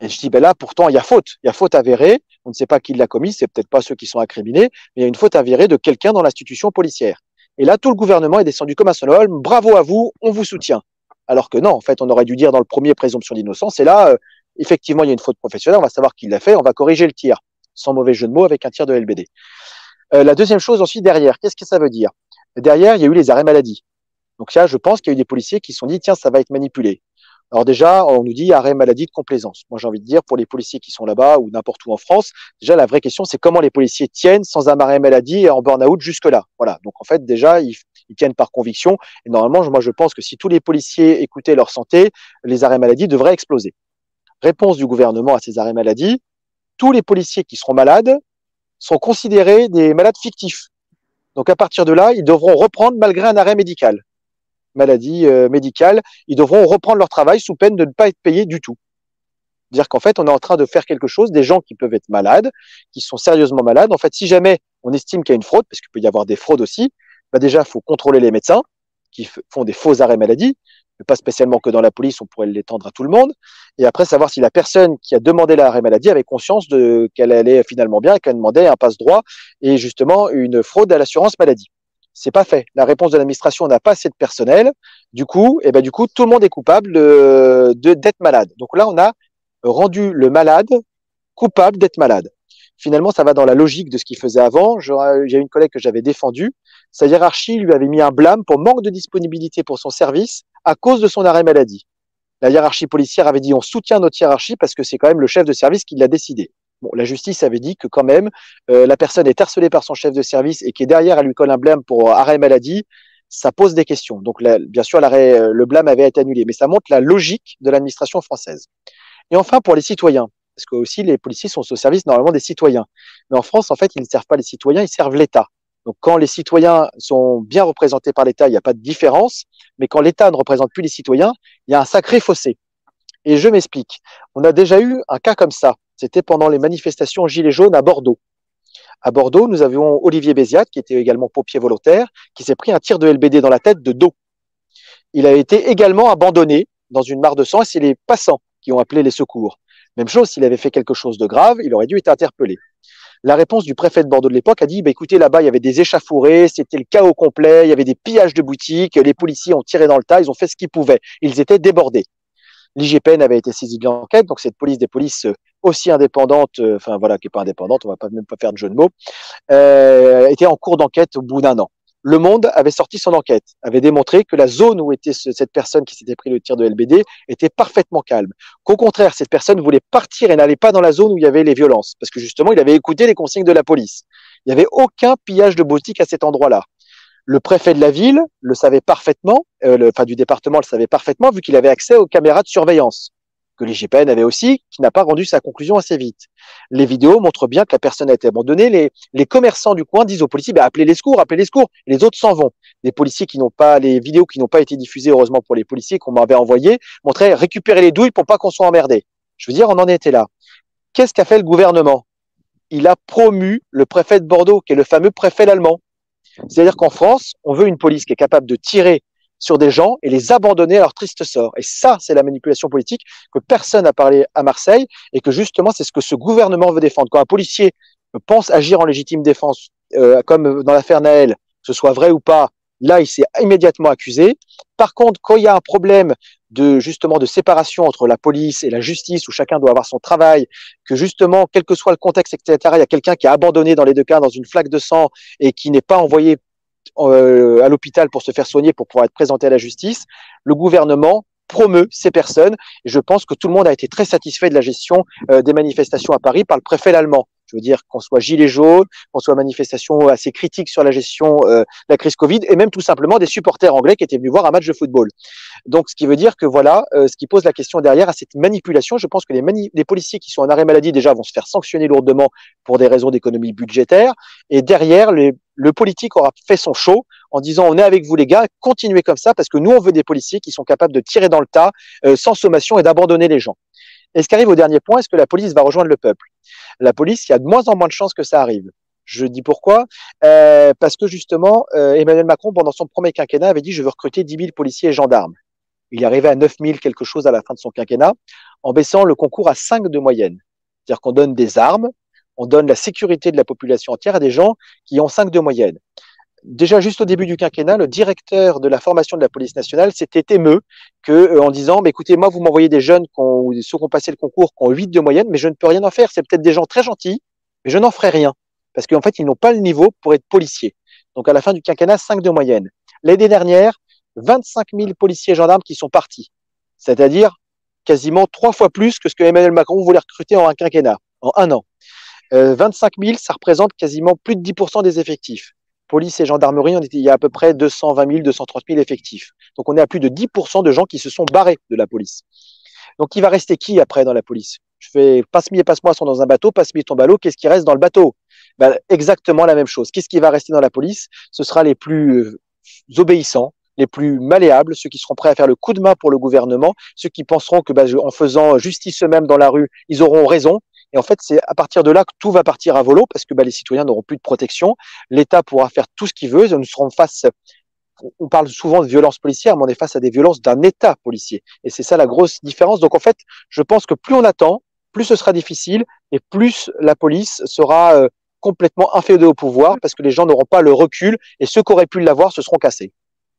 Et je dis, ben là, pourtant, il y a faute. Il y a faute avérée. On ne sait pas qui l'a commis. C'est peut-être pas ceux qui sont incriminés, mais il y a une faute avérée de quelqu'un dans l'institution policière. Et là, tout le gouvernement est descendu comme un homme. Bravo à vous, on vous soutient. Alors que non, en fait, on aurait dû dire dans le premier présomption d'innocence. Et là, euh, effectivement, il y a une faute professionnelle. On va savoir qui l'a fait. On va corriger le tir, sans mauvais jeu de mots, avec un tir de LBD. Euh, la deuxième chose ensuite derrière, qu'est-ce que ça veut dire? Derrière, il y a eu les arrêts maladie. Donc ça, je pense qu'il y a eu des policiers qui se sont dit tiens, ça va être manipulé. Alors déjà, on nous dit arrêt maladie de complaisance. Moi, j'ai envie de dire pour les policiers qui sont là-bas ou n'importe où en France, déjà la vraie question, c'est comment les policiers tiennent sans un arrêt maladie et en burn-out jusque-là. Voilà. Donc en fait, déjà, ils, ils, tiennent par conviction. Et normalement, moi, je pense que si tous les policiers écoutaient leur santé, les arrêts maladie devraient exploser. Réponse du gouvernement à ces arrêts maladie tous les policiers qui seront malades sont considérés des malades fictifs. Donc à partir de là, ils devront reprendre malgré un arrêt médical maladie euh, médicale, ils devront reprendre leur travail sous peine de ne pas être payés du tout. Dire qu'en fait, on est en train de faire quelque chose, des gens qui peuvent être malades, qui sont sérieusement malades. En fait, si jamais on estime qu'il y a une fraude, parce qu'il peut y avoir des fraudes aussi, bah déjà, il faut contrôler les médecins qui font des faux arrêts maladie, mais pas spécialement que dans la police, on pourrait l'étendre à tout le monde. Et après, savoir si la personne qui a demandé l'arrêt maladie avait conscience de qu'elle allait finalement bien et qu'elle demandait un passe droit et justement une fraude à l'assurance maladie c'est pas fait. La réponse de l'administration n'a pas assez de personnel. Du coup, et eh ben du coup, tout le monde est coupable de d'être malade. Donc là, on a rendu le malade coupable d'être malade. Finalement, ça va dans la logique de ce qu'il faisait avant. J'ai une collègue que j'avais défendue. Sa hiérarchie lui avait mis un blâme pour manque de disponibilité pour son service à cause de son arrêt maladie. La hiérarchie policière avait dit on soutient notre hiérarchie parce que c'est quand même le chef de service qui l'a décidé. Bon, la justice avait dit que quand même, euh, la personne est harcelée par son chef de service et qui est derrière, elle lui colle un blâme pour arrêt maladie, ça pose des questions. Donc, bien sûr, euh, le blâme avait été annulé, mais ça montre la logique de l'administration française. Et enfin, pour les citoyens, parce que aussi les policiers sont au service normalement des citoyens. Mais en France, en fait, ils ne servent pas les citoyens, ils servent l'État. Donc, quand les citoyens sont bien représentés par l'État, il n'y a pas de différence. Mais quand l'État ne représente plus les citoyens, il y a un sacré fossé. Et je m'explique. On a déjà eu un cas comme ça. C'était pendant les manifestations Gilets jaunes à Bordeaux. À Bordeaux, nous avions Olivier Béziat, qui était également pompier volontaire, qui s'est pris un tir de LBD dans la tête de dos. Il a été également abandonné dans une mare de sang et c'est les passants qui ont appelé les secours. Même chose, s'il avait fait quelque chose de grave, il aurait dû être interpellé. La réponse du préfet de Bordeaux de l'époque a dit bah, écoutez, là-bas, il y avait des échafourés, c'était le chaos complet, il y avait des pillages de boutiques, les policiers ont tiré dans le tas, ils ont fait ce qu'ils pouvaient. Ils étaient débordés. L'IGPN avait été saisi de l'enquête, donc cette police des polices euh, aussi indépendante, euh, enfin voilà, qui est pas indépendante, on va pas même pas faire de jeu de mots, euh, était en cours d'enquête au bout d'un an. Le Monde avait sorti son enquête, avait démontré que la zone où était cette personne qui s'était pris le tir de LBD était parfaitement calme. Qu'au contraire, cette personne voulait partir et n'allait pas dans la zone où il y avait les violences, parce que justement, il avait écouté les consignes de la police. Il n'y avait aucun pillage de boutique à cet endroit-là. Le préfet de la ville le savait parfaitement, euh, le, enfin du département le savait parfaitement, vu qu'il avait accès aux caméras de surveillance que l'IGPN avait aussi, qui n'a pas rendu sa conclusion assez vite. Les vidéos montrent bien que la personne a été abandonnée. Les, commerçants du coin disent aux policiers bah, appelez les secours, appelez les secours. Les autres s'en vont. Les policiers qui n'ont pas, les vidéos qui n'ont pas été diffusées, heureusement pour les policiers qu'on m'avait envoyées, montraient récupérer les douilles pour pas qu'on soit emmerdé. Je veux dire, on en était là. Qu'est-ce qu'a fait le gouvernement? Il a promu le préfet de Bordeaux, qui est le fameux préfet allemand. C'est-à-dire qu'en France, on veut une police qui est capable de tirer sur des gens et les abandonner à leur triste sort. Et ça, c'est la manipulation politique que personne n'a parlé à Marseille et que justement, c'est ce que ce gouvernement veut défendre. Quand un policier pense agir en légitime défense, euh, comme dans l'affaire Naël, que ce soit vrai ou pas, là, il s'est immédiatement accusé. Par contre, quand il y a un problème de justement de séparation entre la police et la justice, où chacun doit avoir son travail, que justement, quel que soit le contexte, etc., il y a quelqu'un qui a abandonné dans les deux cas dans une flaque de sang et qui n'est pas envoyé euh, à l'hôpital pour se faire soigner, pour pouvoir être présenté à la justice, le gouvernement promeut ces personnes. Je pense que tout le monde a été très satisfait de la gestion euh, des manifestations à Paris par le préfet allemand. Je veux dire qu'on soit gilet jaune, qu'on soit manifestation assez critique sur la gestion euh, de la crise Covid, et même tout simplement des supporters anglais qui étaient venus voir un match de football. Donc, ce qui veut dire que voilà, ce qui pose la question derrière à cette manipulation, je pense que les policiers qui sont en arrêt maladie déjà vont se faire sanctionner lourdement pour des raisons d'économie budgétaire, et derrière, les, le politique aura fait son show en disant on est avec vous les gars, continuez comme ça parce que nous on veut des policiers qui sont capables de tirer dans le tas euh, sans sommation et d'abandonner les gens. Et ce qui arrive au dernier point, est-ce que la police va rejoindre le peuple? La police, il y a de moins en moins de chances que ça arrive. Je dis pourquoi? Euh, Parce que justement, euh, Emmanuel Macron, pendant son premier quinquennat, avait dit je veux recruter 10 000 policiers et gendarmes. Il est arrivé à 9 000 quelque chose à la fin de son quinquennat, en baissant le concours à 5 de moyenne. C'est-à-dire qu'on donne des armes, on donne la sécurité de la population entière à des gens qui ont 5 de moyenne déjà juste au début du quinquennat, le directeur de la formation de la police nationale s'était émeu que, euh, en disant, mais écoutez, moi, vous m'envoyez des jeunes qui ceux qui ont passé le concours, qui ont 8 de moyenne, mais je ne peux rien en faire. C'est peut-être des gens très gentils, mais je n'en ferai rien. Parce qu'en fait, ils n'ont pas le niveau pour être policiers. Donc, à la fin du quinquennat, 5 de moyenne. L'année dernière, 25 000 policiers et gendarmes qui sont partis. C'est-à-dire quasiment trois fois plus que ce que Emmanuel Macron voulait recruter en un quinquennat, en un an. Euh, 25 000, ça représente quasiment plus de 10% des effectifs police et gendarmerie, on était, il y a à peu près 220 000, 230 000 effectifs. Donc on est à plus de 10% de gens qui se sont barrés de la police. Donc il va rester qui après dans la police? Je fais passe-mi et passe-moi sont dans un bateau, passe-mi ton ballot, qu'est-ce qui reste dans le bateau? Ben, Exactement la même chose. Qu'est-ce qui va rester dans la police? Ce sera les plus euh, obéissants, les plus malléables, ceux qui seront prêts à faire le coup de main pour le gouvernement, ceux qui penseront que ben, en faisant justice eux-mêmes dans la rue, ils auront raison, et en fait, c'est à partir de là que tout va partir à volo parce que bah, les citoyens n'auront plus de protection. L'État pourra faire tout ce qu'il veut. Nous serons face. On parle souvent de violence policière, mais on est face à des violences d'un État policier. Et c'est ça la grosse différence. Donc en fait, je pense que plus on attend, plus ce sera difficile et plus la police sera euh, complètement inféodée au pouvoir parce que les gens n'auront pas le recul et ceux qui auraient pu l'avoir se seront cassés.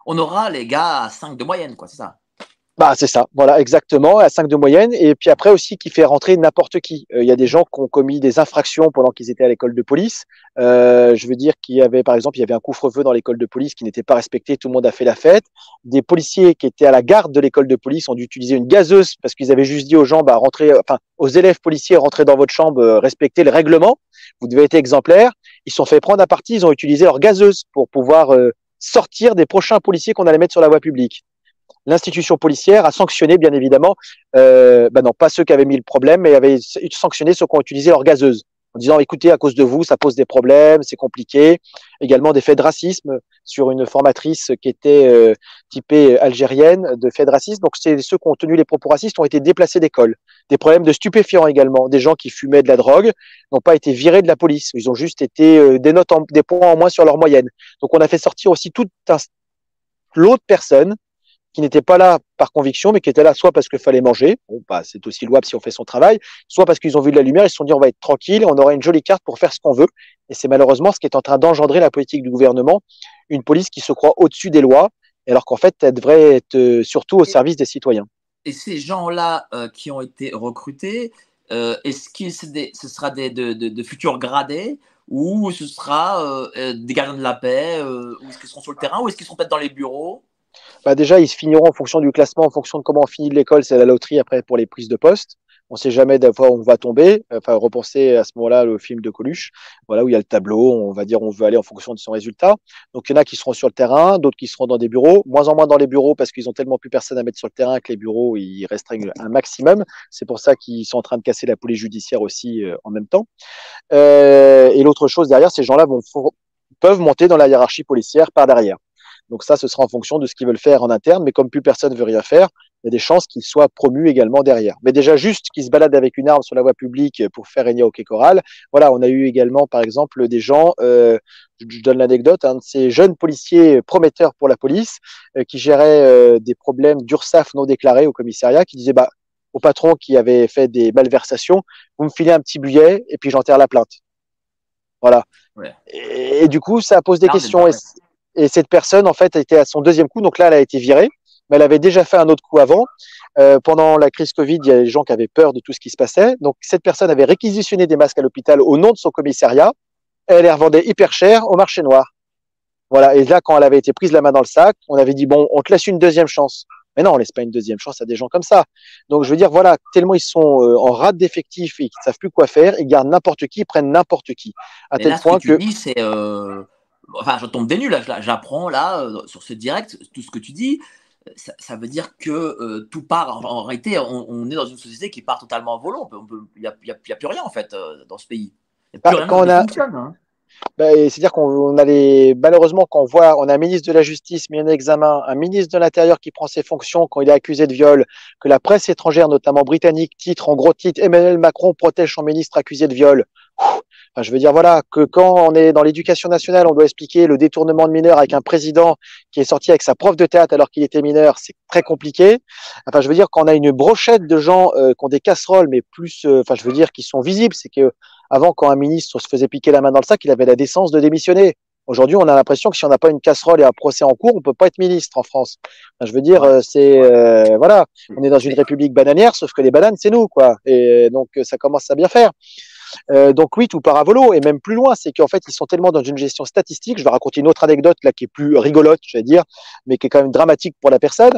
On aura les gars à 5 de moyenne, quoi, c'est ça? Bah, c'est ça, voilà, exactement, à 5 de moyenne. Et puis après aussi, qui fait rentrer n'importe qui. Euh, il y a des gens qui ont commis des infractions pendant qu'ils étaient à l'école de police. Euh, je veux dire qu'il y avait, par exemple, il y avait un couvre-feu dans l'école de police qui n'était pas respecté, tout le monde a fait la fête. Des policiers qui étaient à la garde de l'école de police ont dû utiliser une gazeuse parce qu'ils avaient juste dit aux gens, bah, rentrez, enfin, aux élèves policiers, rentrez dans votre chambre, euh, respectez le règlement. Vous devez être exemplaire. Ils sont fait prendre à partie, ils ont utilisé leur gazeuse pour pouvoir sortir des prochains policiers qu'on allait mettre sur la voie publique l'institution policière a sanctionné, bien évidemment, bah non, pas ceux qui avaient mis le problème, mais avait sanctionné ceux qui ont utilisé leur gazeuse en disant écoutez, à cause de vous, ça pose des problèmes, c'est compliqué. Également des faits de racisme sur une formatrice qui était euh, typée algérienne de faits de racisme. Donc c'est ceux qui ont tenu les propos racistes ont été déplacés d'école. Des problèmes de stupéfiants également, des gens qui fumaient de la drogue n'ont pas été virés de la police, ils ont juste été euh, des notes, des points en moins sur leur moyenne. Donc on a fait sortir aussi tout un lot de personnes qui n'étaient pas là par conviction, mais qui étaient là soit parce qu'il fallait manger, bon, bah, c'est aussi louable si on fait son travail, soit parce qu'ils ont vu de la lumière, ils se sont dit on va être tranquille, on aura une jolie carte pour faire ce qu'on veut. Et c'est malheureusement ce qui est en train d'engendrer la politique du gouvernement, une police qui se croit au-dessus des lois, alors qu'en fait, elle devrait être euh, surtout au service des citoyens. Et ces gens-là euh, qui ont été recrutés, euh, est-ce que ce sera des, de, de, futurs gradés ou ce sera des gardiens de la paix, ou est-ce qu'ils seront sur le terrain, ou est-ce qu'ils seront peut-être dans les bureaux? Bah déjà, ils se finiront en fonction du classement, en fonction de comment on finit l'école, c'est la loterie après pour les prises de poste. On sait jamais où on va tomber. Enfin, repenser à ce moment-là le film de Coluche, voilà où il y a le tableau. On va dire on veut aller en fonction de son résultat. Donc il y en a qui seront sur le terrain, d'autres qui seront dans des bureaux, moins en moins dans les bureaux parce qu'ils ont tellement plus personne à mettre sur le terrain que les bureaux ils restreignent un maximum. C'est pour ça qu'ils sont en train de casser la police judiciaire aussi euh, en même temps. Euh, et l'autre chose derrière, ces gens-là vont peuvent monter dans la hiérarchie policière par derrière. Donc ça, ce sera en fonction de ce qu'ils veulent faire en interne. Mais comme plus personne ne veut rien faire, il y a des chances qu'ils soient promus également derrière. Mais déjà juste qu'ils se baladent avec une arme sur la voie publique pour faire régner au quai choral. Voilà, on a eu également par exemple des gens, euh, je donne l'anecdote, un de ces jeunes policiers prometteurs pour la police euh, qui gérait euh, des problèmes d'URSAF non déclarés au commissariat, qui disait bah au patron qui avait fait des malversations, vous me filez un petit billet et puis j'enterre la plainte. Voilà. Et, du coup, ça pose des questions. Et cette personne, en fait, était à son deuxième coup. Donc là, elle a été virée. Mais elle avait déjà fait un autre coup avant. Euh, pendant la crise Covid, il y a des gens qui avaient peur de tout ce qui se passait. Donc cette personne avait réquisitionné des masques à l'hôpital au nom de son commissariat. Elle les revendait hyper cher au marché noir. Voilà. Et là, quand elle avait été prise la main dans le sac, on avait dit bon, on te laisse une deuxième chance. Mais non, on laisse pas une deuxième chance à des gens comme ça. Donc je veux dire, voilà, tellement ils sont euh, en rate d'effectifs et qu'ils savent plus quoi faire, ils gardent n'importe qui, ils prennent n'importe qui. À tel point que, c'est euh, enfin, je tombe des nuls, j'apprends là, euh, sur ce direct, tout ce que tu dis. Ça, veut dire que euh, tout part. En, réalité, on, est dans une société qui part totalement en volant. Il n'y a, plus rien en fait euh, dans ce pays. Il n'y a plus bah, rien qui fonctionne. Hein. Ben, C'est-à-dire qu'on a les, malheureusement, quand on voit, on a un ministre de la Justice mis en examen, un ministre de l'Intérieur qui prend ses fonctions quand il est accusé de viol, que la presse étrangère, notamment britannique, titre en gros titre Emmanuel Macron protège son ministre accusé de viol. Je veux dire, voilà, que quand on est dans l'éducation nationale, on doit expliquer le détournement de mineurs avec un président qui est sorti avec sa prof de théâtre alors qu'il était mineur, c'est très compliqué. Enfin, je veux dire, quand on a une brochette de gens euh, qui ont des casseroles, mais plus, euh, enfin, je veux dire, qui sont visibles, c'est que avant, quand un ministre se faisait piquer la main dans le sac, il avait la décence de démissionner. Aujourd'hui, on a l'impression que si on n'a pas une casserole et un procès en cours, on peut pas être ministre en France. Enfin, je veux dire, euh, c'est euh, voilà, on est dans une république bananière, sauf que les bananes, c'est nous, quoi. Et donc, ça commence à bien faire. Euh, donc oui, tout part à volo et même plus loin, c'est qu'en fait ils sont tellement dans une gestion statistique. Je vais raconter une autre anecdote là qui est plus rigolote, je vais dire, mais qui est quand même dramatique pour la personne.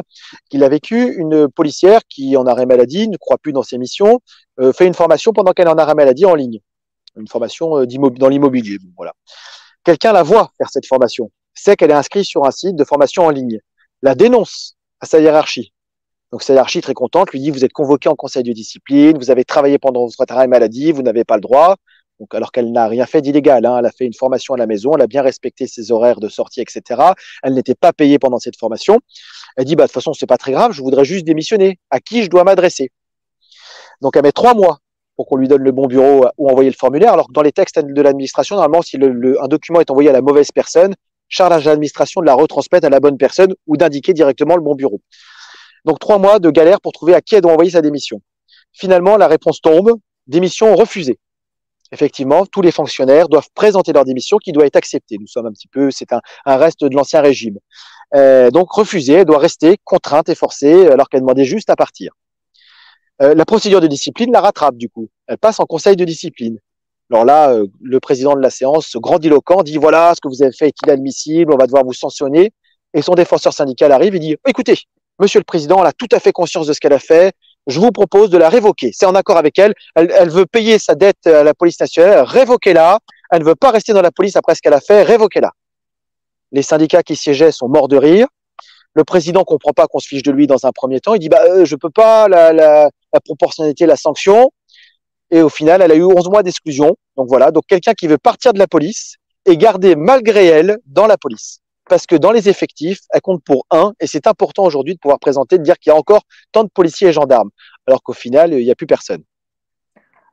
Qu'il a vécu une policière qui en arrêt maladie, ne croit plus dans ses missions, euh, fait une formation pendant qu'elle est en arrêt maladie en ligne, une formation euh, dans l'immobilier. voilà. Quelqu'un la voit faire cette formation, sait qu'elle est inscrite sur un site de formation en ligne, la dénonce à sa hiérarchie. Donc sa hiérarchie très contente lui dit vous êtes convoqué en conseil de discipline, vous avez travaillé pendant votre arrêt maladie, vous n'avez pas le droit. Donc alors qu'elle n'a rien fait d'illégal, hein, elle a fait une formation à la maison, elle a bien respecté ses horaires de sortie, etc. Elle n'était pas payée pendant cette formation. Elle dit bah de toute façon c'est pas très grave, je voudrais juste démissionner. À qui je dois m'adresser? Donc elle met trois mois pour qu'on lui donne le bon bureau ou envoyer le formulaire. Alors que dans les textes de l'administration, normalement, si un document est envoyé à la mauvaise personne, charge à l'administration de la retransmettre à la bonne personne ou d'indiquer directement le bon bureau. Donc trois mois de galère pour trouver à qui elle doit envoyer sa démission. Finalement, la réponse tombe, démission refusée. Effectivement, tous les fonctionnaires doivent présenter leur démission qui doit être acceptée. Nous sommes un petit peu, c'est un, reste de l'ancien régime. Euh, donc refusée, elle doit rester contrainte et forcée alors qu'elle demandait juste à partir. Euh, la procédure de discipline la rattrape du coup. Elle passe en conseil de discipline. Alors là, euh, le président de la séance, grandiloquent, dit voilà, ce que vous avez fait est inadmissible, on va devoir vous sanctionner. Et son défenseur syndical arrive et dit écoutez, Monsieur le Président, elle a tout à fait conscience de ce qu'elle a fait. Je vous propose de la révoquer. C'est en accord avec elle. elle. veut payer sa dette à la police nationale. Révoquez-la. Elle ne veut pas rester dans la police après ce qu'elle a fait. Révoquez-la. Les syndicats qui siégeaient sont morts de rire. Le président comprend pas qu'on se fiche de lui dans un premier temps. Il dit bah euh, je peux pas la, la, la proportionnalité, la sanction. Et au final, elle a eu 11 mois d'exclusion. Donc voilà. Donc quelqu'un qui veut partir de la police et garder malgré elle dans la police parce que dans les effectifs, elle compte pour un, et c'est important aujourd'hui de pouvoir présenter, de dire qu'il y a encore tant de policiers et gendarmes, alors qu'au final, il n'y a plus personne.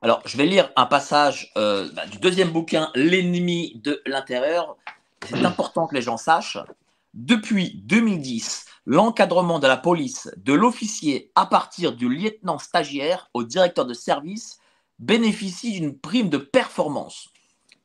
Alors, je vais lire un passage euh, bah, du deuxième bouquin, L'ennemi de l'intérieur. C'est important que les gens sachent. Depuis 2010, l'encadrement de la police, de l'officier à partir du lieutenant stagiaire au directeur de service, bénéficie d'une prime de performance.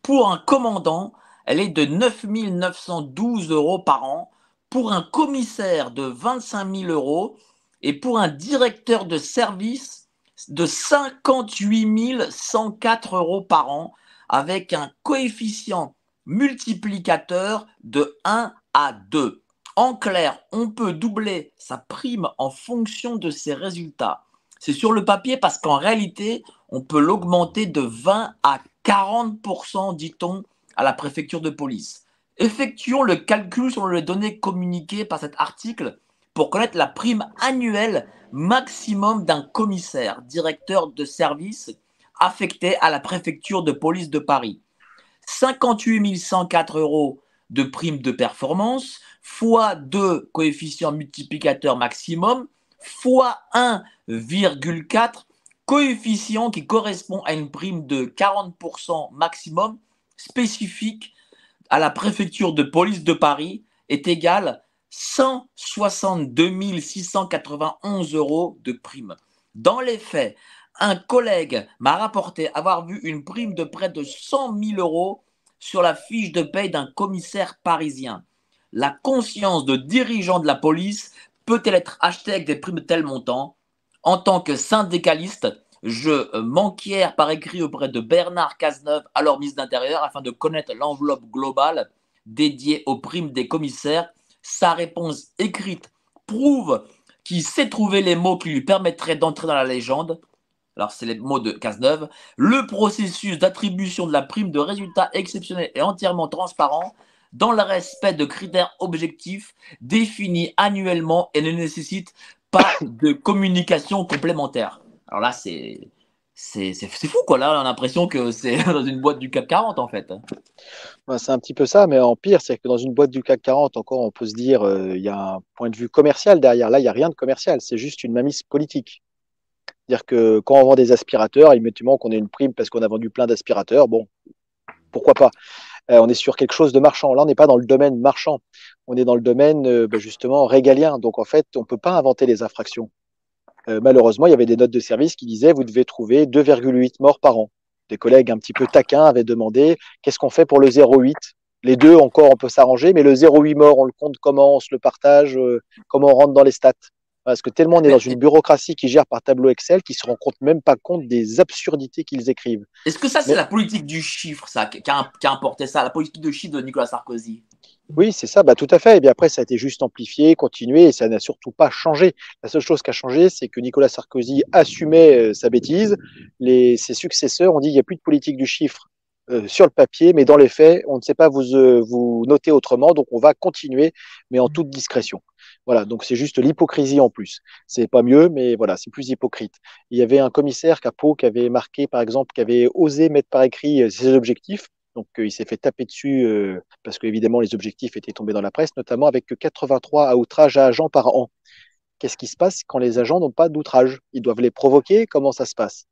Pour un commandant, elle est de 9 912 euros par an pour un commissaire de 25 000 euros et pour un directeur de service de 58 104 euros par an avec un coefficient multiplicateur de 1 à 2. En clair, on peut doubler sa prime en fonction de ses résultats. C'est sur le papier parce qu'en réalité, on peut l'augmenter de 20 à 40%, dit-on, à la préfecture de police. Effectuons le calcul sur les données communiquées par cet article pour connaître la prime annuelle maximum d'un commissaire, directeur de service affecté à la préfecture de police de Paris. 58 104 euros de prime de performance, fois 2 coefficient multiplicateur maximum, fois 1,4 coefficient qui correspond à une prime de 40% maximum spécifique à la préfecture de police de Paris est égal 162 691 euros de prime. Dans les faits, un collègue m'a rapporté avoir vu une prime de près de 100 000 euros sur la fiche de paye d'un commissaire parisien. La conscience de dirigeant de la police peut-elle être achetée avec des primes de tel montant? En tant que syndicaliste, je m'enquière par écrit auprès de Bernard Cazeneuve, alors ministre d'Intérieur, afin de connaître l'enveloppe globale dédiée aux primes des commissaires. Sa réponse écrite prouve qu'il sait trouver les mots qui lui permettraient d'entrer dans la légende. Alors, c'est les mots de Cazeneuve. Le processus d'attribution de la prime de résultat exceptionnel est entièrement transparent dans le respect de critères objectifs définis annuellement et ne nécessite pas de communication complémentaire. Alors là, c'est c'est fou, quoi. Là, on a l'impression que c'est [LAUGHS] dans une boîte du CAC 40, en fait. Ben, c'est un petit peu ça, mais en pire, c'est que dans une boîte du CAC 40, encore, on peut se dire, euh, il y a un point de vue commercial derrière. Là, il n'y a rien de commercial, c'est juste une mamise politique. C'est-à-dire que quand on vend des aspirateurs, immédiatement qu'on ait une prime parce qu'on a vendu plein d'aspirateurs, bon, pourquoi pas euh, On est sur quelque chose de marchand. Là, on n'est pas dans le domaine marchand. On est dans le domaine, euh, ben, justement, régalien. Donc, en fait, on ne peut pas inventer les infractions. Euh, malheureusement, il y avait des notes de service qui disaient vous devez trouver 2,8 morts par an. Des collègues un petit peu taquins avaient demandé qu'est-ce qu'on fait pour le 0,8 Les deux, encore, on peut s'arranger, mais le 0,8 mort, on le compte comment, on se le partage, comment on rentre dans les stats? Parce que tellement on est dans une bureaucratie qui gère par tableau Excel qui se rend compte même pas compte des absurdités qu'ils écrivent. Est-ce que ça, c'est la politique du chiffre, ça, qui a, qui a, importé ça, la politique de chiffre de Nicolas Sarkozy? Oui, c'est ça, bah, tout à fait. Et bien après, ça a été juste amplifié, continué, et ça n'a surtout pas changé. La seule chose qui a changé, c'est que Nicolas Sarkozy assumait euh, sa bêtise. Les, ses successeurs ont dit il n'y a plus de politique du chiffre euh, sur le papier, mais dans les faits, on ne sait pas vous, euh, vous noter autrement, donc on va continuer, mais en toute discrétion. Voilà, donc c'est juste l'hypocrisie en plus. C'est pas mieux, mais voilà, c'est plus hypocrite. Il y avait un commissaire Capot qui avait marqué, par exemple, qui avait osé mettre par écrit ses objectifs. Donc, euh, il s'est fait taper dessus euh, parce que, évidemment, les objectifs étaient tombés dans la presse, notamment avec 83 outrages à agents par an. Qu'est-ce qui se passe quand les agents n'ont pas d'outrage? Ils doivent les provoquer? Comment ça se passe?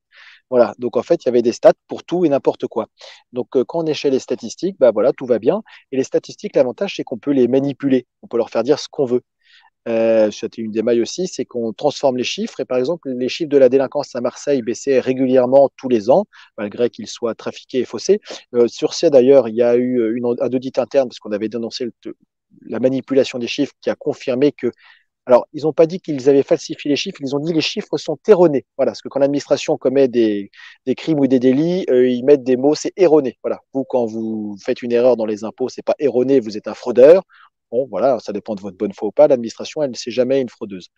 Voilà, donc en fait, il y avait des stats pour tout et n'importe quoi. Donc euh, quand on est chez les statistiques, bah voilà, tout va bien. Et les statistiques, l'avantage, c'est qu'on peut les manipuler. On peut leur faire dire ce qu'on veut. Euh, C'était une des mailles aussi, c'est qu'on transforme les chiffres. Et par exemple, les chiffres de la délinquance à Marseille baissaient régulièrement tous les ans, malgré qu'ils soient trafiqués et faussés. Euh, sur ces, d'ailleurs, il y a eu une, un audit interne, parce qu'on avait dénoncé la manipulation des chiffres, qui a confirmé que alors, ils n'ont pas dit qu'ils avaient falsifié les chiffres, ils ont dit les chiffres sont erronés. Voilà, parce que quand l'administration commet des, crimes ou des délits, euh, ils mettent des mots, c'est erroné. Voilà, vous, quand vous faites une erreur dans les impôts, c'est pas erroné, vous êtes un fraudeur. Voilà, ça dépend de votre bonne foi ou pas. L'administration, elle ne sait jamais une fraudeuse.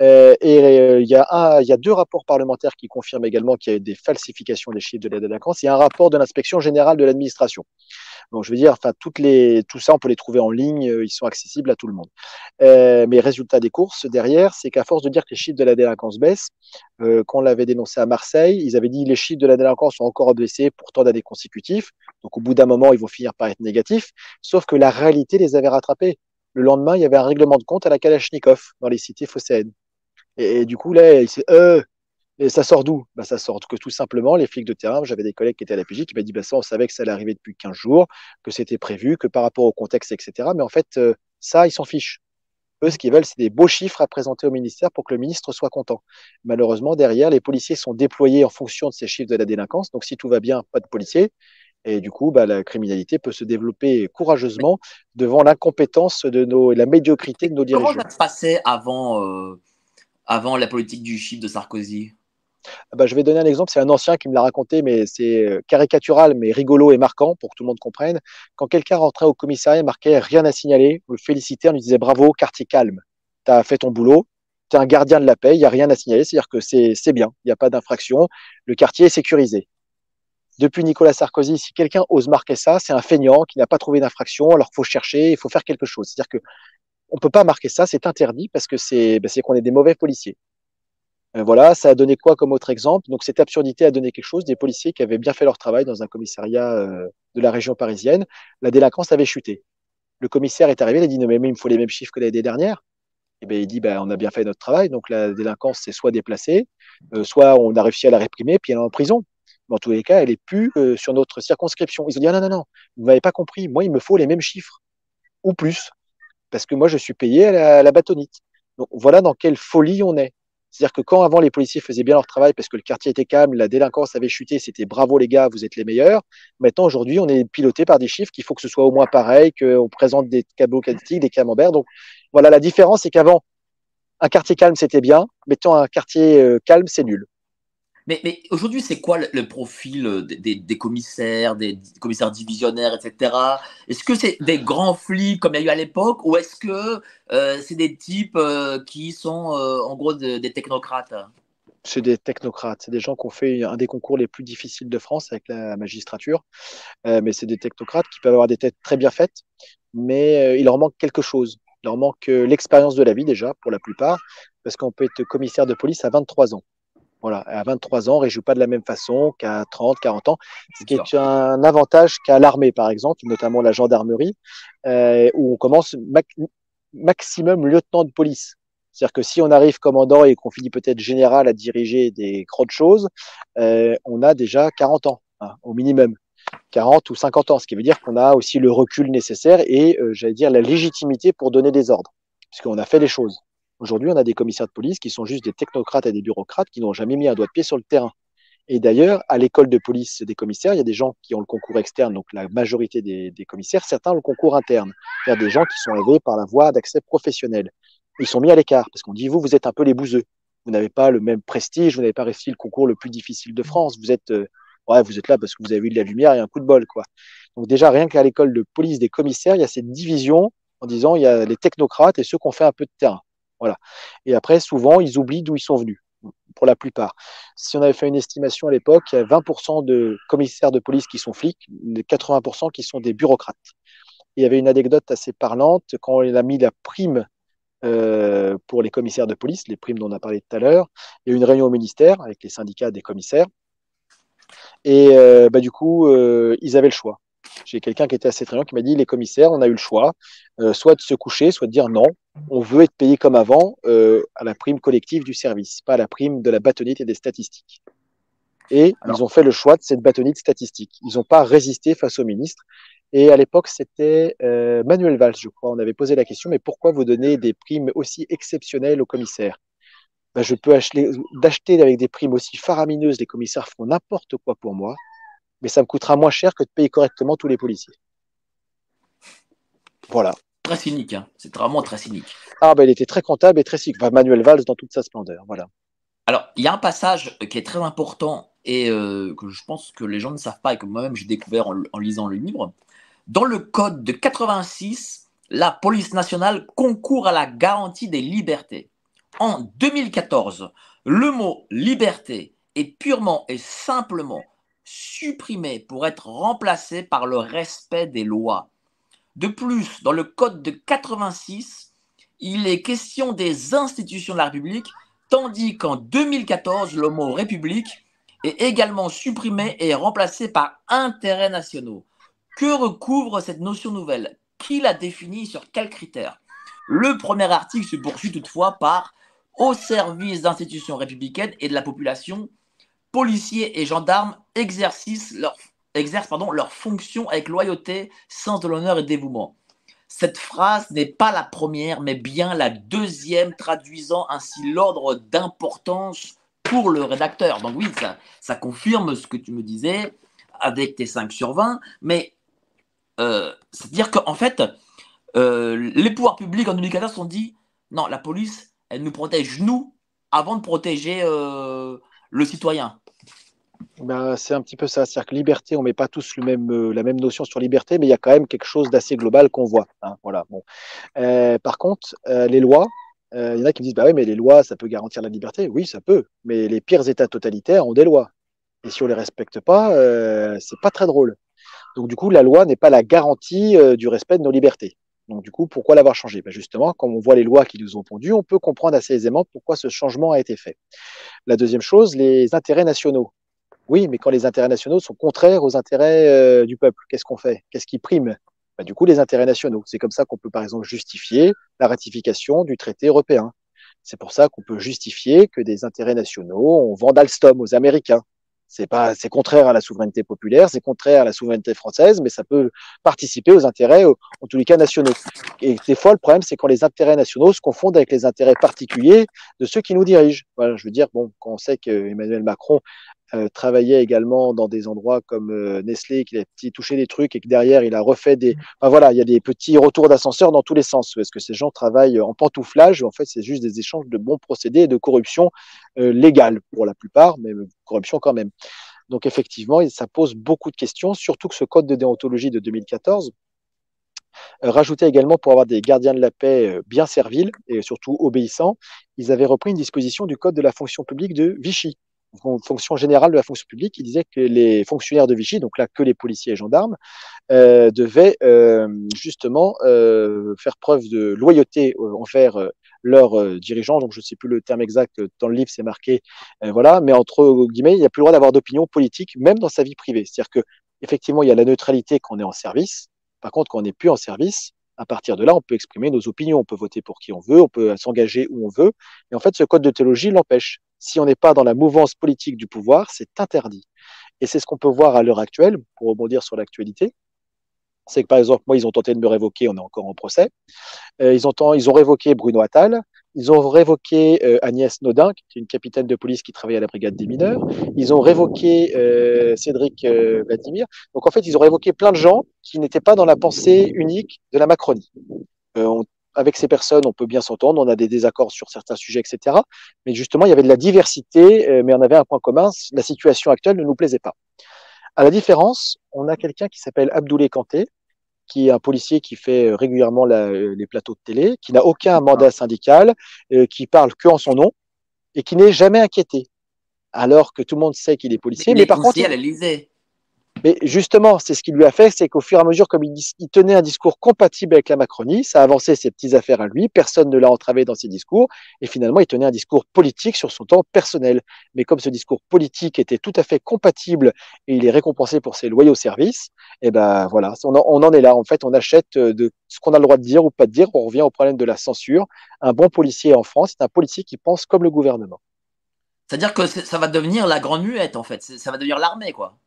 Euh, et euh, il y, a deux rapports parlementaires qui confirment également qu'il y a des falsifications des chiffres de la délinquance. Il y a un rapport de l'inspection générale de l'administration. Donc, je veux dire, enfin, toutes les, tout ça, on peut les trouver en ligne, euh, ils sont accessibles à tout le monde. Mais résultat des courses derrière, c'est qu'à force de dire que les chiffres de la délinquance baissent, euh, quand on l'avait dénoncé à Marseille, ils avaient dit les chiffres de la délinquance sont encore baissés pour tant d'années consécutifs. Donc, au bout d'un moment, ils vont finir par être négatifs. Sauf que la réalité les avait rattrapés. Le lendemain, il y avait un règlement de compte à la Kalachnikov dans les cités phocéennes. Et, du coup, là, il s'est, euh, et ça sort d'où? Bah, Ça sort que tout simplement, les flics de terrain, j'avais des collègues qui étaient à la PJ qui m'ont dit bah, ça, on savait que ça allait arriver depuis 15 jours, que c'était prévu, que par rapport au contexte, etc. Mais en fait, euh, ça, ils s'en fichent. Eux, ce qu'ils veulent, c'est des beaux chiffres à présenter au ministère pour que le ministre soit content. Malheureusement, derrière, les policiers sont déployés en fonction de ces chiffres de la délinquance. Donc, si tout va bien, pas de policiers. Et du coup, bah, la criminalité peut se développer courageusement devant l'incompétence de nos, la médiocrité de nos dirigeants. Comment ça se passait avant, euh, avant la politique du chiffre de Sarkozy? Ah bah, je vais donner un exemple, c'est un ancien qui me l'a raconté, mais c'est euh, caricatural, mais rigolo et marquant pour que tout le monde comprenne. Quand quelqu'un rentrait au commissariat marquait rien à signaler, on le félicitait, on lui disait bravo, quartier calme, tu as fait ton boulot, tu es un gardien de la paix, il n'y a rien à signaler, c'est-à-dire que c'est bien, il n'y a pas d'infraction, le quartier est sécurisé. Depuis Nicolas Sarkozy, si quelqu'un ose marquer ça, c'est un feignant qui n'a pas trouvé d'infraction, alors qu'il faut chercher, il faut faire quelque chose. C'est-à-dire que on peut pas marquer ça, c'est interdit parce que c'est bah, qu'on est des mauvais policiers. Euh, voilà, ça a donné quoi comme autre exemple? Donc cette absurdité a donné quelque chose. Des policiers qui avaient bien fait leur travail dans un commissariat euh, de la région parisienne, la délinquance avait chuté. Le commissaire est arrivé, il a dit non mais, il me faut les mêmes chiffres que l'année dernière. Et eh bien il dit ben on a bien fait notre travail, donc la délinquance c'est soit déplacée, euh, soit on a réussi à la réprimer, puis elle est en prison. Mais en tous les cas, elle est plus sur notre circonscription. Ils ont dit ah, non non non, vous m'avez pas compris. Moi il me faut les mêmes chiffres ou plus, parce que moi je suis payé à la, bâtonnite. Donc voilà dans quelle folie on est. C'est-à-dire que quand avant les policiers faisaient bien leur travail parce que le quartier était calme, la délinquance avait chuté, c'était bravo les gars, vous êtes les meilleurs. Maintenant aujourd'hui, on est piloté par des chiffres qu'il faut que ce soit au moins pareil, qu'on présente des tableaux qualitatifs, des camemberts. Donc voilà, la différence, c'est qu'avant, un quartier calme, c'était bien. Maintenant, un quartier euh, calme, c'est nul. Mais, aujourd'hui, c'est quoi le, profil euh, des, commissaires, des commissaires divisionnaires, etc. Est-ce que c'est des grands flics comme il y a eu à l'époque ou est-ce que euh, c'est des types euh, qui sont en gros des technocrates? C'est des technocrates, c'est des gens qui ont fait un des concours les plus difficiles de France avec la magistrature, mais c'est des technocrates qui peuvent avoir des têtes très bien faites, mais il leur manque quelque chose. Il leur manque l'expérience de la vie déjà, pour la plupart, parce qu'on peut être commissaire de police à 23 ans Voilà, à 23 ans, on ne réjoue pas de la même façon qu'à 30, 40 ans, ce qui est un avantage qu'a l'armée, par exemple, notamment la gendarmerie, euh, où on commence maximum lieutenant de police. C'est-à-dire que si on arrive commandant et qu'on finit peut-être général à diriger des grandes choses, euh, on a déjà 40 ans, hein, au minimum. 40 ou 50 ans, ce qui veut dire qu'on a aussi le recul nécessaire et, euh, j'allais dire, la légitimité pour donner des ordres, puisqu'on a fait les choses. Aujourd'hui, on a des commissaires de police qui sont juste des technocrates et des bureaucrates qui n'ont jamais mis un doigt de pied sur le terrain. Et d'ailleurs, à l'école de police des commissaires, il y a des gens qui ont le concours externe, donc la majorité des, commissaires, certains ont le concours interne. Il y a des gens qui sont élevés par la voie d'accès professionnel. Ils sont mis à l'écart parce qu'on dit, vous, vous êtes un peu les bouseux. Vous n'avez pas le même prestige, vous n'avez pas réussi le concours le plus difficile de France. Vous êtes, euh, ouais, vous êtes là parce que vous avez eu de la lumière et un coup de bol, quoi. Donc déjà, rien qu'à l'école de police des commissaires, il y a cette division en disant, il y a les technocrates et ceux qui ont fait un peu de terrain. Voilà. Et après, souvent, ils oublient d'où ils sont venus, pour la plupart. Si on avait fait une estimation à l'époque, il y a 20% de commissaires de police qui sont flics, 80% qui sont des bureaucrates. Il y avait une anecdote assez parlante quand on a mis la prime euh, pour les commissaires de police, les primes dont on a parlé tout à l'heure. Il y a eu une réunion au ministère avec les syndicats des commissaires. Et euh, bah, du coup, euh, ils avaient le choix. J'ai quelqu'un qui était assez très qui m'a dit les commissaires, on a eu le choix, euh, soit de se coucher, soit de dire non, on veut être payé comme avant euh, à la prime collective du service, pas à la prime de la bâtonnite et des statistiques. Et Alors- ils ont fait le choix de cette bâtonnite statistique. Ils n'ont pas résisté face au ministre. Et à l'époque, c'était euh, Manuel Valls, je crois. On avait posé la question, mais pourquoi vous donnez des primes aussi exceptionnelles aux commissaires? Ben, Je peux acheter, d'acheter avec des primes aussi faramineuses, les commissaires font n'importe quoi pour moi, mais ça me coûtera moins cher que de payer correctement tous les policiers. Voilà. Très cynique, hein. c'est vraiment très cynique. Ah, ben, il était très comptable et très. Enfin, Manuel Valls dans toute sa splendeur. Voilà. Alors, il y a un passage qui est très important et euh, que je pense que les gens ne savent pas et que moi-même j'ai découvert en, en lisant le livre. Dans le code de 86, la police nationale concourt à la garantie des libertés. En 2014, le mot liberté est purement et simplement supprimé pour être remplacé par le respect des lois. De plus, dans le code de 86, il est question des institutions de la République tandis qu'en 2014, le mot République est également supprimé et remplacé par intérêts nationaux. Que recouvre cette notion nouvelle? Qui la définit sur quels critères? Le premier article se poursuit toutefois par au service d'institutions républicaines et de la population, policiers et gendarmes exercent leur, fonctions avec loyauté, sens de l'honneur et dévouement. Cette phrase n'est pas la première, mais bien la deuxième, traduisant ainsi l'ordre d'importance pour le rédacteur. Donc oui, ça, ça confirme ce que tu me disais avec tes 5 sur 20, mais euh, c'est-à-dire qu'en fait, euh, les pouvoirs publics en 2014 se sont dit, non, la police, elle nous protège nous avant de protéger euh, le citoyen. Ben, c'est un petit peu ça. C'est-à-dire que liberté, on met pas tous euh, la même notion sur liberté, mais il y a quand même quelque chose d'assez global qu'on voit. hein, voilà. Bon. Euh, par contre, euh, les lois, il y en a qui me disent, bah oui, mais les lois, ça peut garantir la liberté. Oui, ça peut. Mais les pires États totalitaires ont des lois. Et si on les respecte pas, c'est pas très drôle. Donc du coup, la loi n'est pas la garantie du respect de nos libertés. Donc du coup, pourquoi l'avoir changé? Ben Justement, quand on voit les lois qui nous ont pondues, on peut comprendre assez aisément pourquoi ce changement a été fait. La deuxième chose, les intérêts nationaux. Oui, mais quand les intérêts nationaux sont contraires aux intérêts euh, du peuple, qu'est-ce qu'on fait? Qu'est-ce qui prime? Ben, Du coup, les intérêts nationaux. C'est comme ça qu'on peut, par exemple, justifier la ratification du traité européen. C'est pour ça qu'on peut justifier que des intérêts nationaux, on vend Alstom aux Américains. C'est pas, c'est contraire à la souveraineté populaire, c'est contraire à la souveraineté française, mais ça peut participer aux intérêts, en tous les cas, nationaux. Et des fois, le problème, c'est quand les intérêts nationaux se confondent avec les intérêts particuliers de ceux qui nous dirigent. Voilà, je veux dire, bon, quand on sait qu'Emmanuel Macron euh, travaillait également dans des endroits comme euh, Nestlé, qu'il a touché des trucs et que derrière il a refait des. Enfin voilà, il y a des petits retours d'ascenseur dans tous les sens. Est-ce que ces gens travaillent en pantouflage ou en fait c'est juste des échanges de bons procédés et de corruption euh, légale pour la plupart, mais corruption quand même. Donc effectivement, ça pose beaucoup de questions, surtout que ce code de déontologie de 2014 euh, rajoutait également pour avoir des gardiens de la paix bien serviles et surtout obéissants, ils avaient repris une disposition du code de la fonction publique de Vichy fonction générale de la fonction publique, il disait que les fonctionnaires de Vichy, donc là que les policiers et gendarmes, euh, devaient euh, justement euh, faire preuve de loyauté envers leurs dirigeants. Donc, je ne sais plus le terme exact. Dans le livre, c'est marqué. voilà. Mais entre guillemets, il n'y a plus le droit d'avoir d'opinion politique, même dans sa vie privée. C'est-à-dire que, effectivement, il y a la neutralité quand on est en service. Par contre, quand on n'est plus en service, à partir de là, on peut exprimer nos opinions, on peut voter pour qui on veut, on peut s'engager où on veut. Et en fait, ce code de théologie l'empêche. Si on n'est pas dans la mouvance politique du pouvoir, c'est interdit. Et c'est ce qu'on peut voir à l'heure actuelle, pour rebondir sur l'actualité. C'est que par exemple, moi, ils ont tenté de me révoquer, on est encore en procès. Euh, ils, ont, ils ont révoqué Bruno Attal, ils ont révoqué euh, Agnès Nodin, qui est une capitaine de police qui travaillait à la brigade des mineurs. Ils ont révoqué euh, Cédric euh, Vladimir. Donc en fait, ils ont révoqué plein de gens qui n'étaient pas dans la pensée unique de la Macronie. On, avec ces personnes, on peut bien s'entendre, on a des désaccords sur certains sujets, etc. Mais justement, il y avait de la diversité, mais on avait un point commun, la situation actuelle ne nous plaisait pas. À la différence, on a quelqu'un qui s'appelle Abdoulaye Kanté, qui est un policier qui fait euh, régulièrement euh, les plateaux de télé, qui n'a aucun mandat syndical, euh, qui parle que en son nom et qui n'est jamais inquiété. Alors que tout le monde sait qu'il est policier, mais, par contre, à l'Élysée. Mais justement, c'est ce qu'il lui a fait, c'est qu'au fur et à mesure, comme il, tenait un discours compatible avec la Macronie, ça avançait ses petites affaires à lui, personne ne l'a entravé dans ses discours, et finalement, il tenait un discours politique sur son temps personnel. Mais comme ce discours politique était tout à fait compatible et il est récompensé pour ses loyaux services, et eh ben voilà, on en, est là. En fait, on achète euh, de ce qu'on a le droit de dire ou pas de dire. On revient au problème de la censure. Un bon policier en France, c'est un policier qui pense comme le gouvernement. C'est-à-dire que ça va devenir la grande muette, en fait. Ça va devenir l'armée, quoi.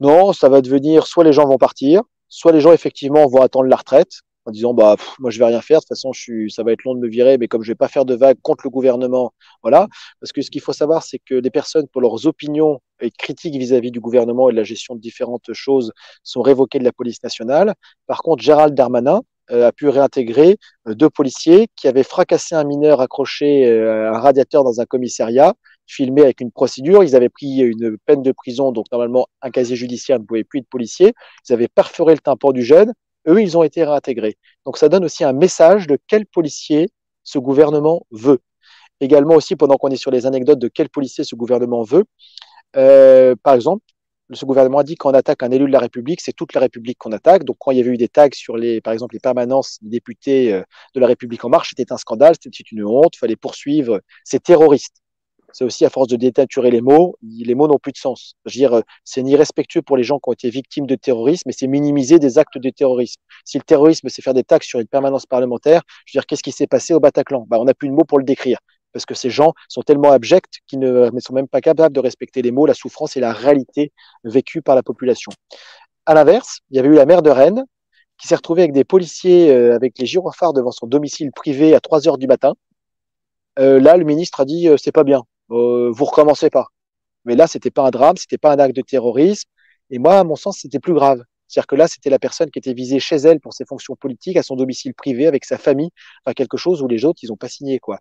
Non, ça va devenir soit les gens vont partir, soit les gens effectivement vont attendre la retraite en disant bah moi je vais rien faire de toute façon je suis ça va être long de me virer mais comme je vais pas faire de vagues contre le gouvernement voilà. Parce que ce qu'il faut savoir c'est que les personnes pour leurs opinions et critiques vis-à-vis du gouvernement et de la gestion de différentes choses sont révoquées de la police nationale. Par contre Gérald Darmanin euh, a pu réintégrer euh, deux policiers qui avaient fracassé un mineur accroché euh, à un radiateur dans un commissariat filmé avec une procédure. Ils avaient pris une peine de prison, donc normalement un casier judiciaire ne pouvait plus être policier. Ils avaient perforé le tympan du jeune. Eux, ils ont été réintégrés. Donc ça donne aussi un message de quel policier ce gouvernement veut. Également aussi, pendant qu'on est sur les anecdotes de quel policier ce gouvernement veut, euh, par exemple, ce gouvernement a dit qu'on attaque un élu de la République, c'est toute la République qu'on attaque. Donc, quand il y avait eu des tags sur les, par exemple, les permanences des députés euh, de la République en marche, c'était un scandale, c'était une honte, fallait poursuivre ces terroristes c'est aussi à force de détaturer les mots, les mots n'ont plus de sens. Je veux dire, euh, c'est ni respectueux pour les gens qui ont été victimes de terrorisme, mais c'est minimiser des actes de terrorisme. Si le terrorisme, c'est faire des taxes sur une permanence parlementaire, je veux dire, qu'est-ce qui s'est passé au Bataclan? Bah, On n'a plus de mots pour le décrire parce que ces gens sont tellement abjects qu'ils ne sont même pas capables de respecter les mots, la souffrance et la réalité vécue par la population. À l'inverse, il y avait eu la maire de Rennes qui s'est retrouvée avec des policiers euh, avec les gyrophares devant son domicile privé à 3 heures du matin. Euh, là, le ministre a dit c'est pas bien euh, vous recommencez pas. Mais là, c'était pas un drame, c'était pas un acte de terrorisme. Et moi, à mon sens, c'était plus grave. C'est-à-dire que là, c'était la personne qui était visée chez elle pour ses fonctions politiques, à son domicile privé, avec sa famille, enfin quelque chose où les autres, ils ont pas signé, quoi.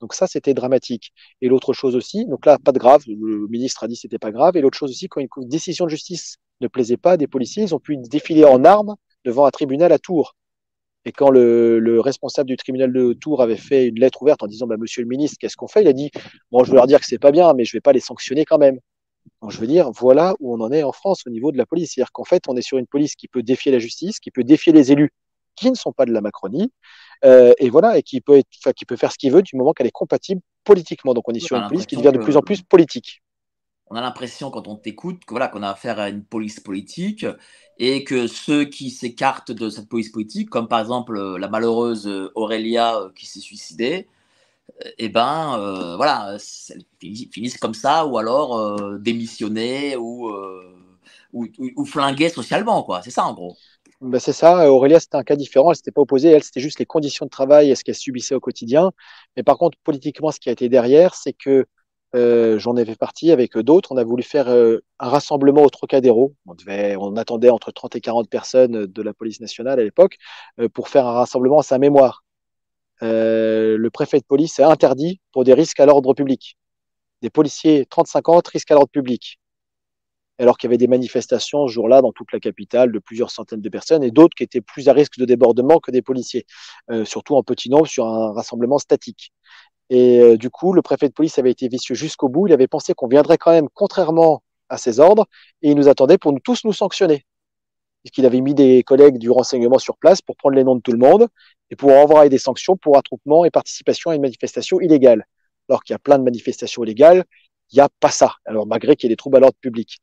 Donc ça, c'était dramatique. Et l'autre chose aussi, donc là, pas de grave, le ministre a dit c'était pas grave. Et l'autre chose aussi, quand une décision de justice ne plaisait pas des policiers, ils ont pu défiler en armes devant un tribunal à Tours. Et quand le, responsable du tribunal de Tours avait fait une lettre ouverte en disant bah, Monsieur le ministre, qu'est-ce qu'on fait? Il a dit Bon, je veux leur dire que c'est pas bien, mais je vais pas les sanctionner quand même. Donc, je veux dire, voilà où on en est en France au niveau de la police. C'est-à-dire qu'en fait, on est sur une police qui peut défier la justice, qui peut défier les élus qui ne sont pas de la Macronie, euh, et voilà, et qui peut, être, qui peut faire ce qu'il veut du moment qu'elle est compatible politiquement. Donc, on est sur une police qui devient de plus en plus politique on a l'impression quand on t'écoute que voilà qu'on a affaire à une police politique et que ceux qui s'écartent de cette police politique, comme par exemple euh, la malheureuse euh, Aurélia euh, qui s'est suicidée, eh ben voilà, finissent comme ça ou alors démissionner ou, ou, ou, flinguer socialement quoi. C'est ça en gros. Ben c'est ça. Aurélia, c'était un cas différent. Elle s'était pas opposée. Elle, c'était juste les conditions de travail et ce qu'elle subissait au quotidien. Mais par contre, politiquement, ce qui a été derrière, c'est que euh, j'en ai fait partie avec d'autres. On a voulu faire euh, un rassemblement au Trocadéro. On, attendait entre 30 et 40 personnes de la police nationale à l'époque euh, pour faire un rassemblement à sa mémoire. le préfet de police a interdit pour des risques à l'ordre public. Des policiers 30-50 risques à l'ordre public. Alors qu'il y avait des manifestations ce jour-là dans toute la capitale de plusieurs centaines de personnes et d'autres qui étaient plus à risque de débordement que des policiers, surtout en petit nombre sur un rassemblement statique. Et euh, du coup, le préfet de police avait été vicieux jusqu'au bout. Il avait pensé qu'on viendrait quand même contrairement à ses ordres et il nous attendait pour nous tous nous sanctionner. puisqu'il avait mis des collègues du renseignement sur place pour prendre les noms de tout le monde et pour envoyer des sanctions pour attroupement et participation à une manifestation illégale. Alors qu'il y a plein de manifestations illégales, il n'y a pas ça. Alors malgré qu'il y ait des troubles à l'ordre public.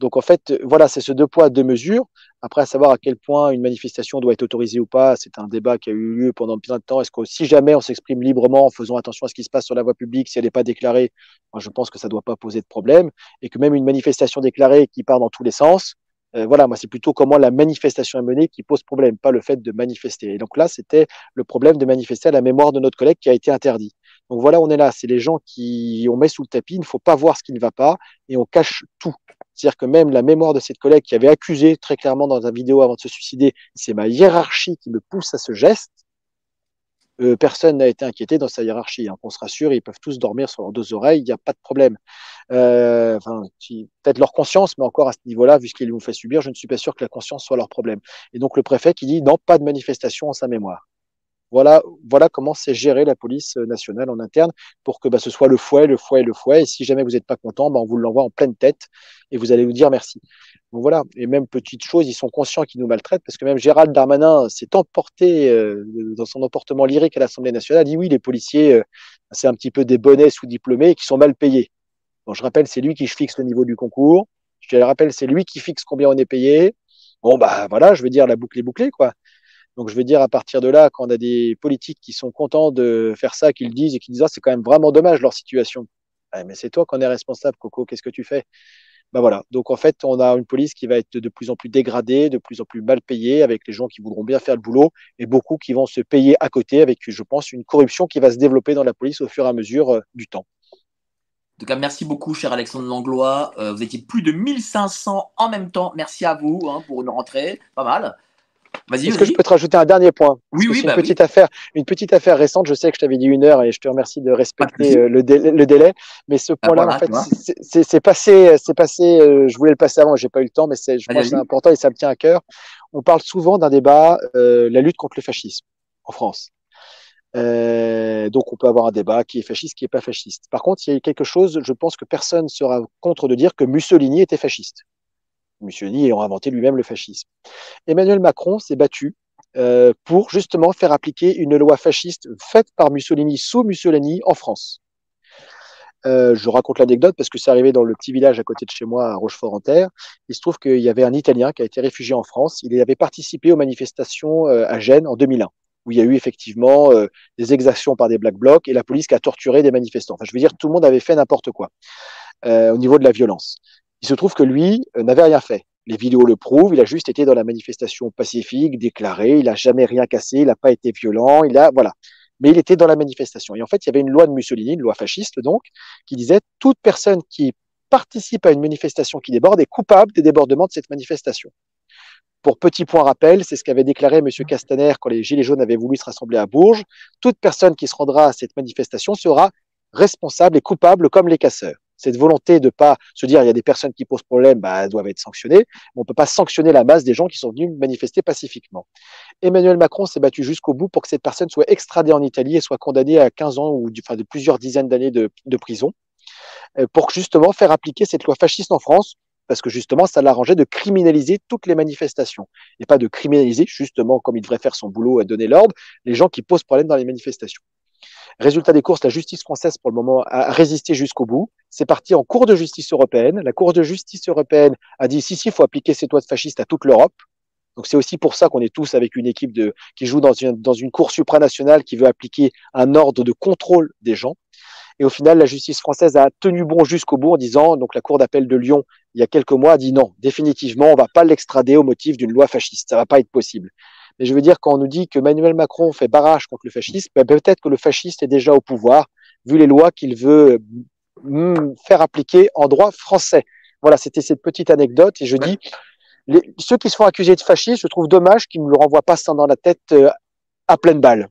Donc en fait, voilà, c'est ce deux poids, deux mesures. Après, à savoir à quel point une manifestation doit être autorisée ou pas, c'est un débat qui a eu lieu pendant plein de temps. Est-ce que si jamais on s'exprime librement en faisant attention à ce qui se passe sur la voie publique, si elle n'est pas déclarée, moi, je pense que ça ne doit pas poser de problème. Et que même une manifestation déclarée qui part dans tous les sens, euh, voilà, moi, c'est plutôt comment la manifestation est menée qui pose problème, pas le fait de manifester. Et donc là, c'était le problème de manifester à la mémoire de notre collègue qui a été interdit. Donc voilà, on est là. C'est les gens qui on met sous le tapis. Il ne faut pas voir ce qui ne va pas et on cache tout. C'est-à-dire que même la mémoire de cette collègue qui avait accusé très clairement dans sa vidéo avant de se suicider, c'est ma hiérarchie qui me pousse à ce geste. Euh, personne n'a été inquiété dans sa hiérarchie. Hein. On se rassure, ils peuvent tous dormir sur leurs deux oreilles, il n'y a pas de problème. Euh, enfin, peut-être leur conscience, mais encore à ce niveau-là, vu ce qu'ils ont fait subir, je ne suis pas sûr que la conscience soit leur problème. Et donc le préfet qui dit non, pas de manifestation en sa mémoire. Voilà, voilà comment c'est géré la police nationale en interne pour que bah, ce soit le fouet, le fouet, le fouet. Et si jamais vous n'êtes pas content, bah, on vous l'envoie en pleine tête et vous allez nous dire merci. Donc voilà. Et même petite chose, ils sont conscients qu'ils nous maltraitent parce que même Gérald Darmanin s'est emporté euh, dans son emportement lyrique à l'Assemblée nationale. dit oui, les policiers, euh, c'est un petit peu des bonnets sous-diplômés qui sont mal payés. Bon, je rappelle, c'est lui qui fixe le niveau du concours. Je te rappelle, c'est lui qui fixe combien on est payé. Bon, bah voilà, je veux dire, la boucle est bouclée, quoi. Donc je veux dire, à partir de là, quand on a des politiques qui sont contents de faire ça, qu'ils disent et qui disent ah, c'est quand même vraiment dommage leur situation. mais c'est toi qu'on est responsable, Coco, qu'est-ce que tu fais? Ben voilà. Donc en fait, on a une police qui va être de plus en plus dégradée, de plus en plus mal payée, avec les gens qui voudront bien faire le boulot, et beaucoup qui vont se payer à côté, avec, je pense, une corruption qui va se développer dans la police au fur et à mesure euh, du temps. En tout cas, merci beaucoup, cher Alexandre Langlois. Euh, vous étiez plus de 1500 en même temps. Merci à vous hein, pour une rentrée. Pas mal. Est-ce que je peux te rajouter un dernier point? Oui, oui. Une bah petite affaire, une petite affaire récente. Je sais que je t'avais dit une heure et je te remercie de respecter euh, le, délai, Mais ce bah point-là, en fait, c'est passé, c'est passé. Euh, je voulais le passer avant, j'ai pas eu le temps, mais je pense que c'est important et ça me tient à cœur. On parle souvent d'un débat, euh, la lutte contre le fascisme en France. donc on peut avoir un débat qui est fasciste, qui est pas fasciste. Par contre, il y a quelque chose, je pense que personne sera contre de dire que Mussolini était fasciste. Mussolini ayant inventé lui-même le fascisme. Emmanuel Macron s'est battu euh, pour justement faire appliquer une loi fasciste faite par Mussolini sous Mussolini en France. Euh, je raconte l'anecdote parce que c'est arrivé dans le petit village à côté de chez moi, à Rochefort-en-Terre. Il se trouve qu'il y avait un Italien qui a été réfugié en France. Il avait participé aux manifestations euh, à Gênes en 2001, où il y a eu effectivement des exactions par des Black Blocs et la police qui a torturé des manifestants. Enfin, je veux dire, tout le monde avait fait n'importe quoi au niveau de la violence. Il se trouve que lui euh, n'avait rien fait. Les vidéos le prouvent, il a juste été dans la manifestation pacifique, déclaré, il n'a jamais rien cassé, il n'a pas été violent, il a, voilà. Mais il était dans la manifestation. Et en fait, il y avait une loi de Mussolini, une loi fasciste donc, qui disait toute personne qui participe à une manifestation qui déborde est coupable des débordements de cette manifestation. Pour petit point rappel, c'est ce qu'avait déclaré M. Castaner quand les Gilets jaunes avaient voulu se rassembler à Bourges. Toute personne qui se rendra à cette manifestation sera responsable et coupable comme les casseurs cette volonté de pas se dire il y a des personnes qui posent problème, bah, elles doivent être sanctionnées. Mais on peut pas sanctionner la masse des gens qui sont venus manifester pacifiquement. Emmanuel Macron s'est battu jusqu'au bout pour que cette personne soit extradée en Italie et soit condamnée à 15 ans ou de plusieurs dizaines d'années de, prison euh, pour justement faire appliquer cette loi fasciste en France parce que justement, ça l'arrangeait de criminaliser toutes les manifestations et pas de criminaliser justement, comme il devrait faire son boulot et donner l'ordre, les gens qui posent problème dans les manifestations. Résultat des courses, la justice française, pour le moment, a résisté jusqu'au bout. C'est parti en Cour de justice européenne. La Cour de justice européenne a dit si, si, il faut appliquer ces lois de fascistes à toute l'Europe. Donc c'est aussi pour ça qu'on est tous avec une équipe qui joue dans une, dans une cour supranationale qui veut appliquer un ordre de contrôle des gens. Et au final, la justice française a tenu bon jusqu'au bout en disant, donc la Cour d'appel de Lyon, il y a quelques mois, a dit non, définitivement, on va pas l'extrader au motif d'une loi fasciste. Ça va pas être possible. Mais je veux dire, quand on nous dit que Emmanuel Macron fait barrage contre le fascisme, ben, peut-être que le fasciste est déjà au pouvoir, vu les lois qu'il veut mm, faire appliquer en droit français. Voilà, c'était cette petite anecdote. Et je dis, les, ceux qui se font accuser de fascisme, je trouve dommage qu'ils ne le renvoient pas ça dans la tête euh, à pleine balle.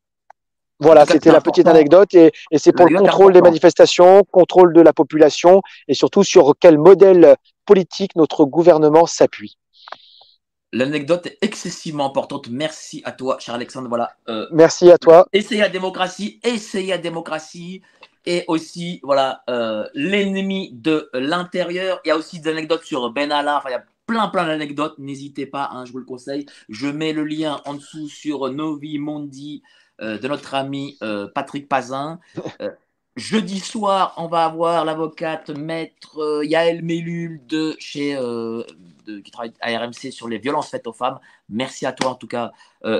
Voilà, c'était la petite anecdote et, et c'est pour le contrôle des manifestations, contrôle de la population et surtout sur quel modèle politique notre gouvernement s'appuie. L'anecdote est excessivement importante. Merci à toi, cher Alexandre. Voilà. Euh, Merci à toi. Essayez la démocratie, essayez la démocratie. Et aussi, voilà, euh, l'ennemi de l'intérieur. Il y a aussi des anecdotes sur Ben Allah. Enfin, il y a plein plein d'anecdotes. N'hésitez pas, hein, je vous le conseille. Je mets le lien en dessous sur Novi Mondi euh, de notre ami Patrick Pazin. [LAUGHS] Jeudi soir, on va avoir l'avocate maître Yael Mellul de chez de, qui travaille à RMC sur les violences faites aux femmes. Merci à toi en tout cas,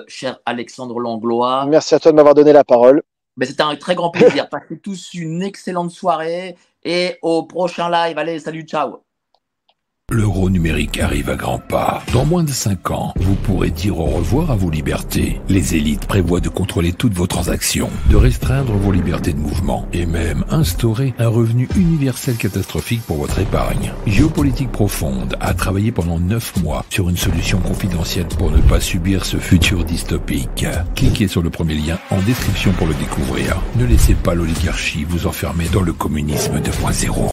cher Alexandre Langlois. Merci à toi de m'avoir donné la parole. Mais c'était un très grand plaisir. Passez tous une excellente soirée et au prochain live. Allez, salut, ciao. L'euro numérique arrive à grands pas. Dans moins de 5 ans, vous pourrez dire au revoir à vos libertés. Les élites prévoient de contrôler toutes vos transactions, de restreindre vos libertés de mouvement et même instaurer un revenu universel catastrophique pour votre épargne. Géopolitique profonde a travaillé pendant 9 mois sur une solution confidentielle pour ne pas subir ce futur dystopique. Cliquez sur le premier lien en description pour le découvrir. Ne laissez pas l'oligarchie vous enfermer dans le communisme 2.0.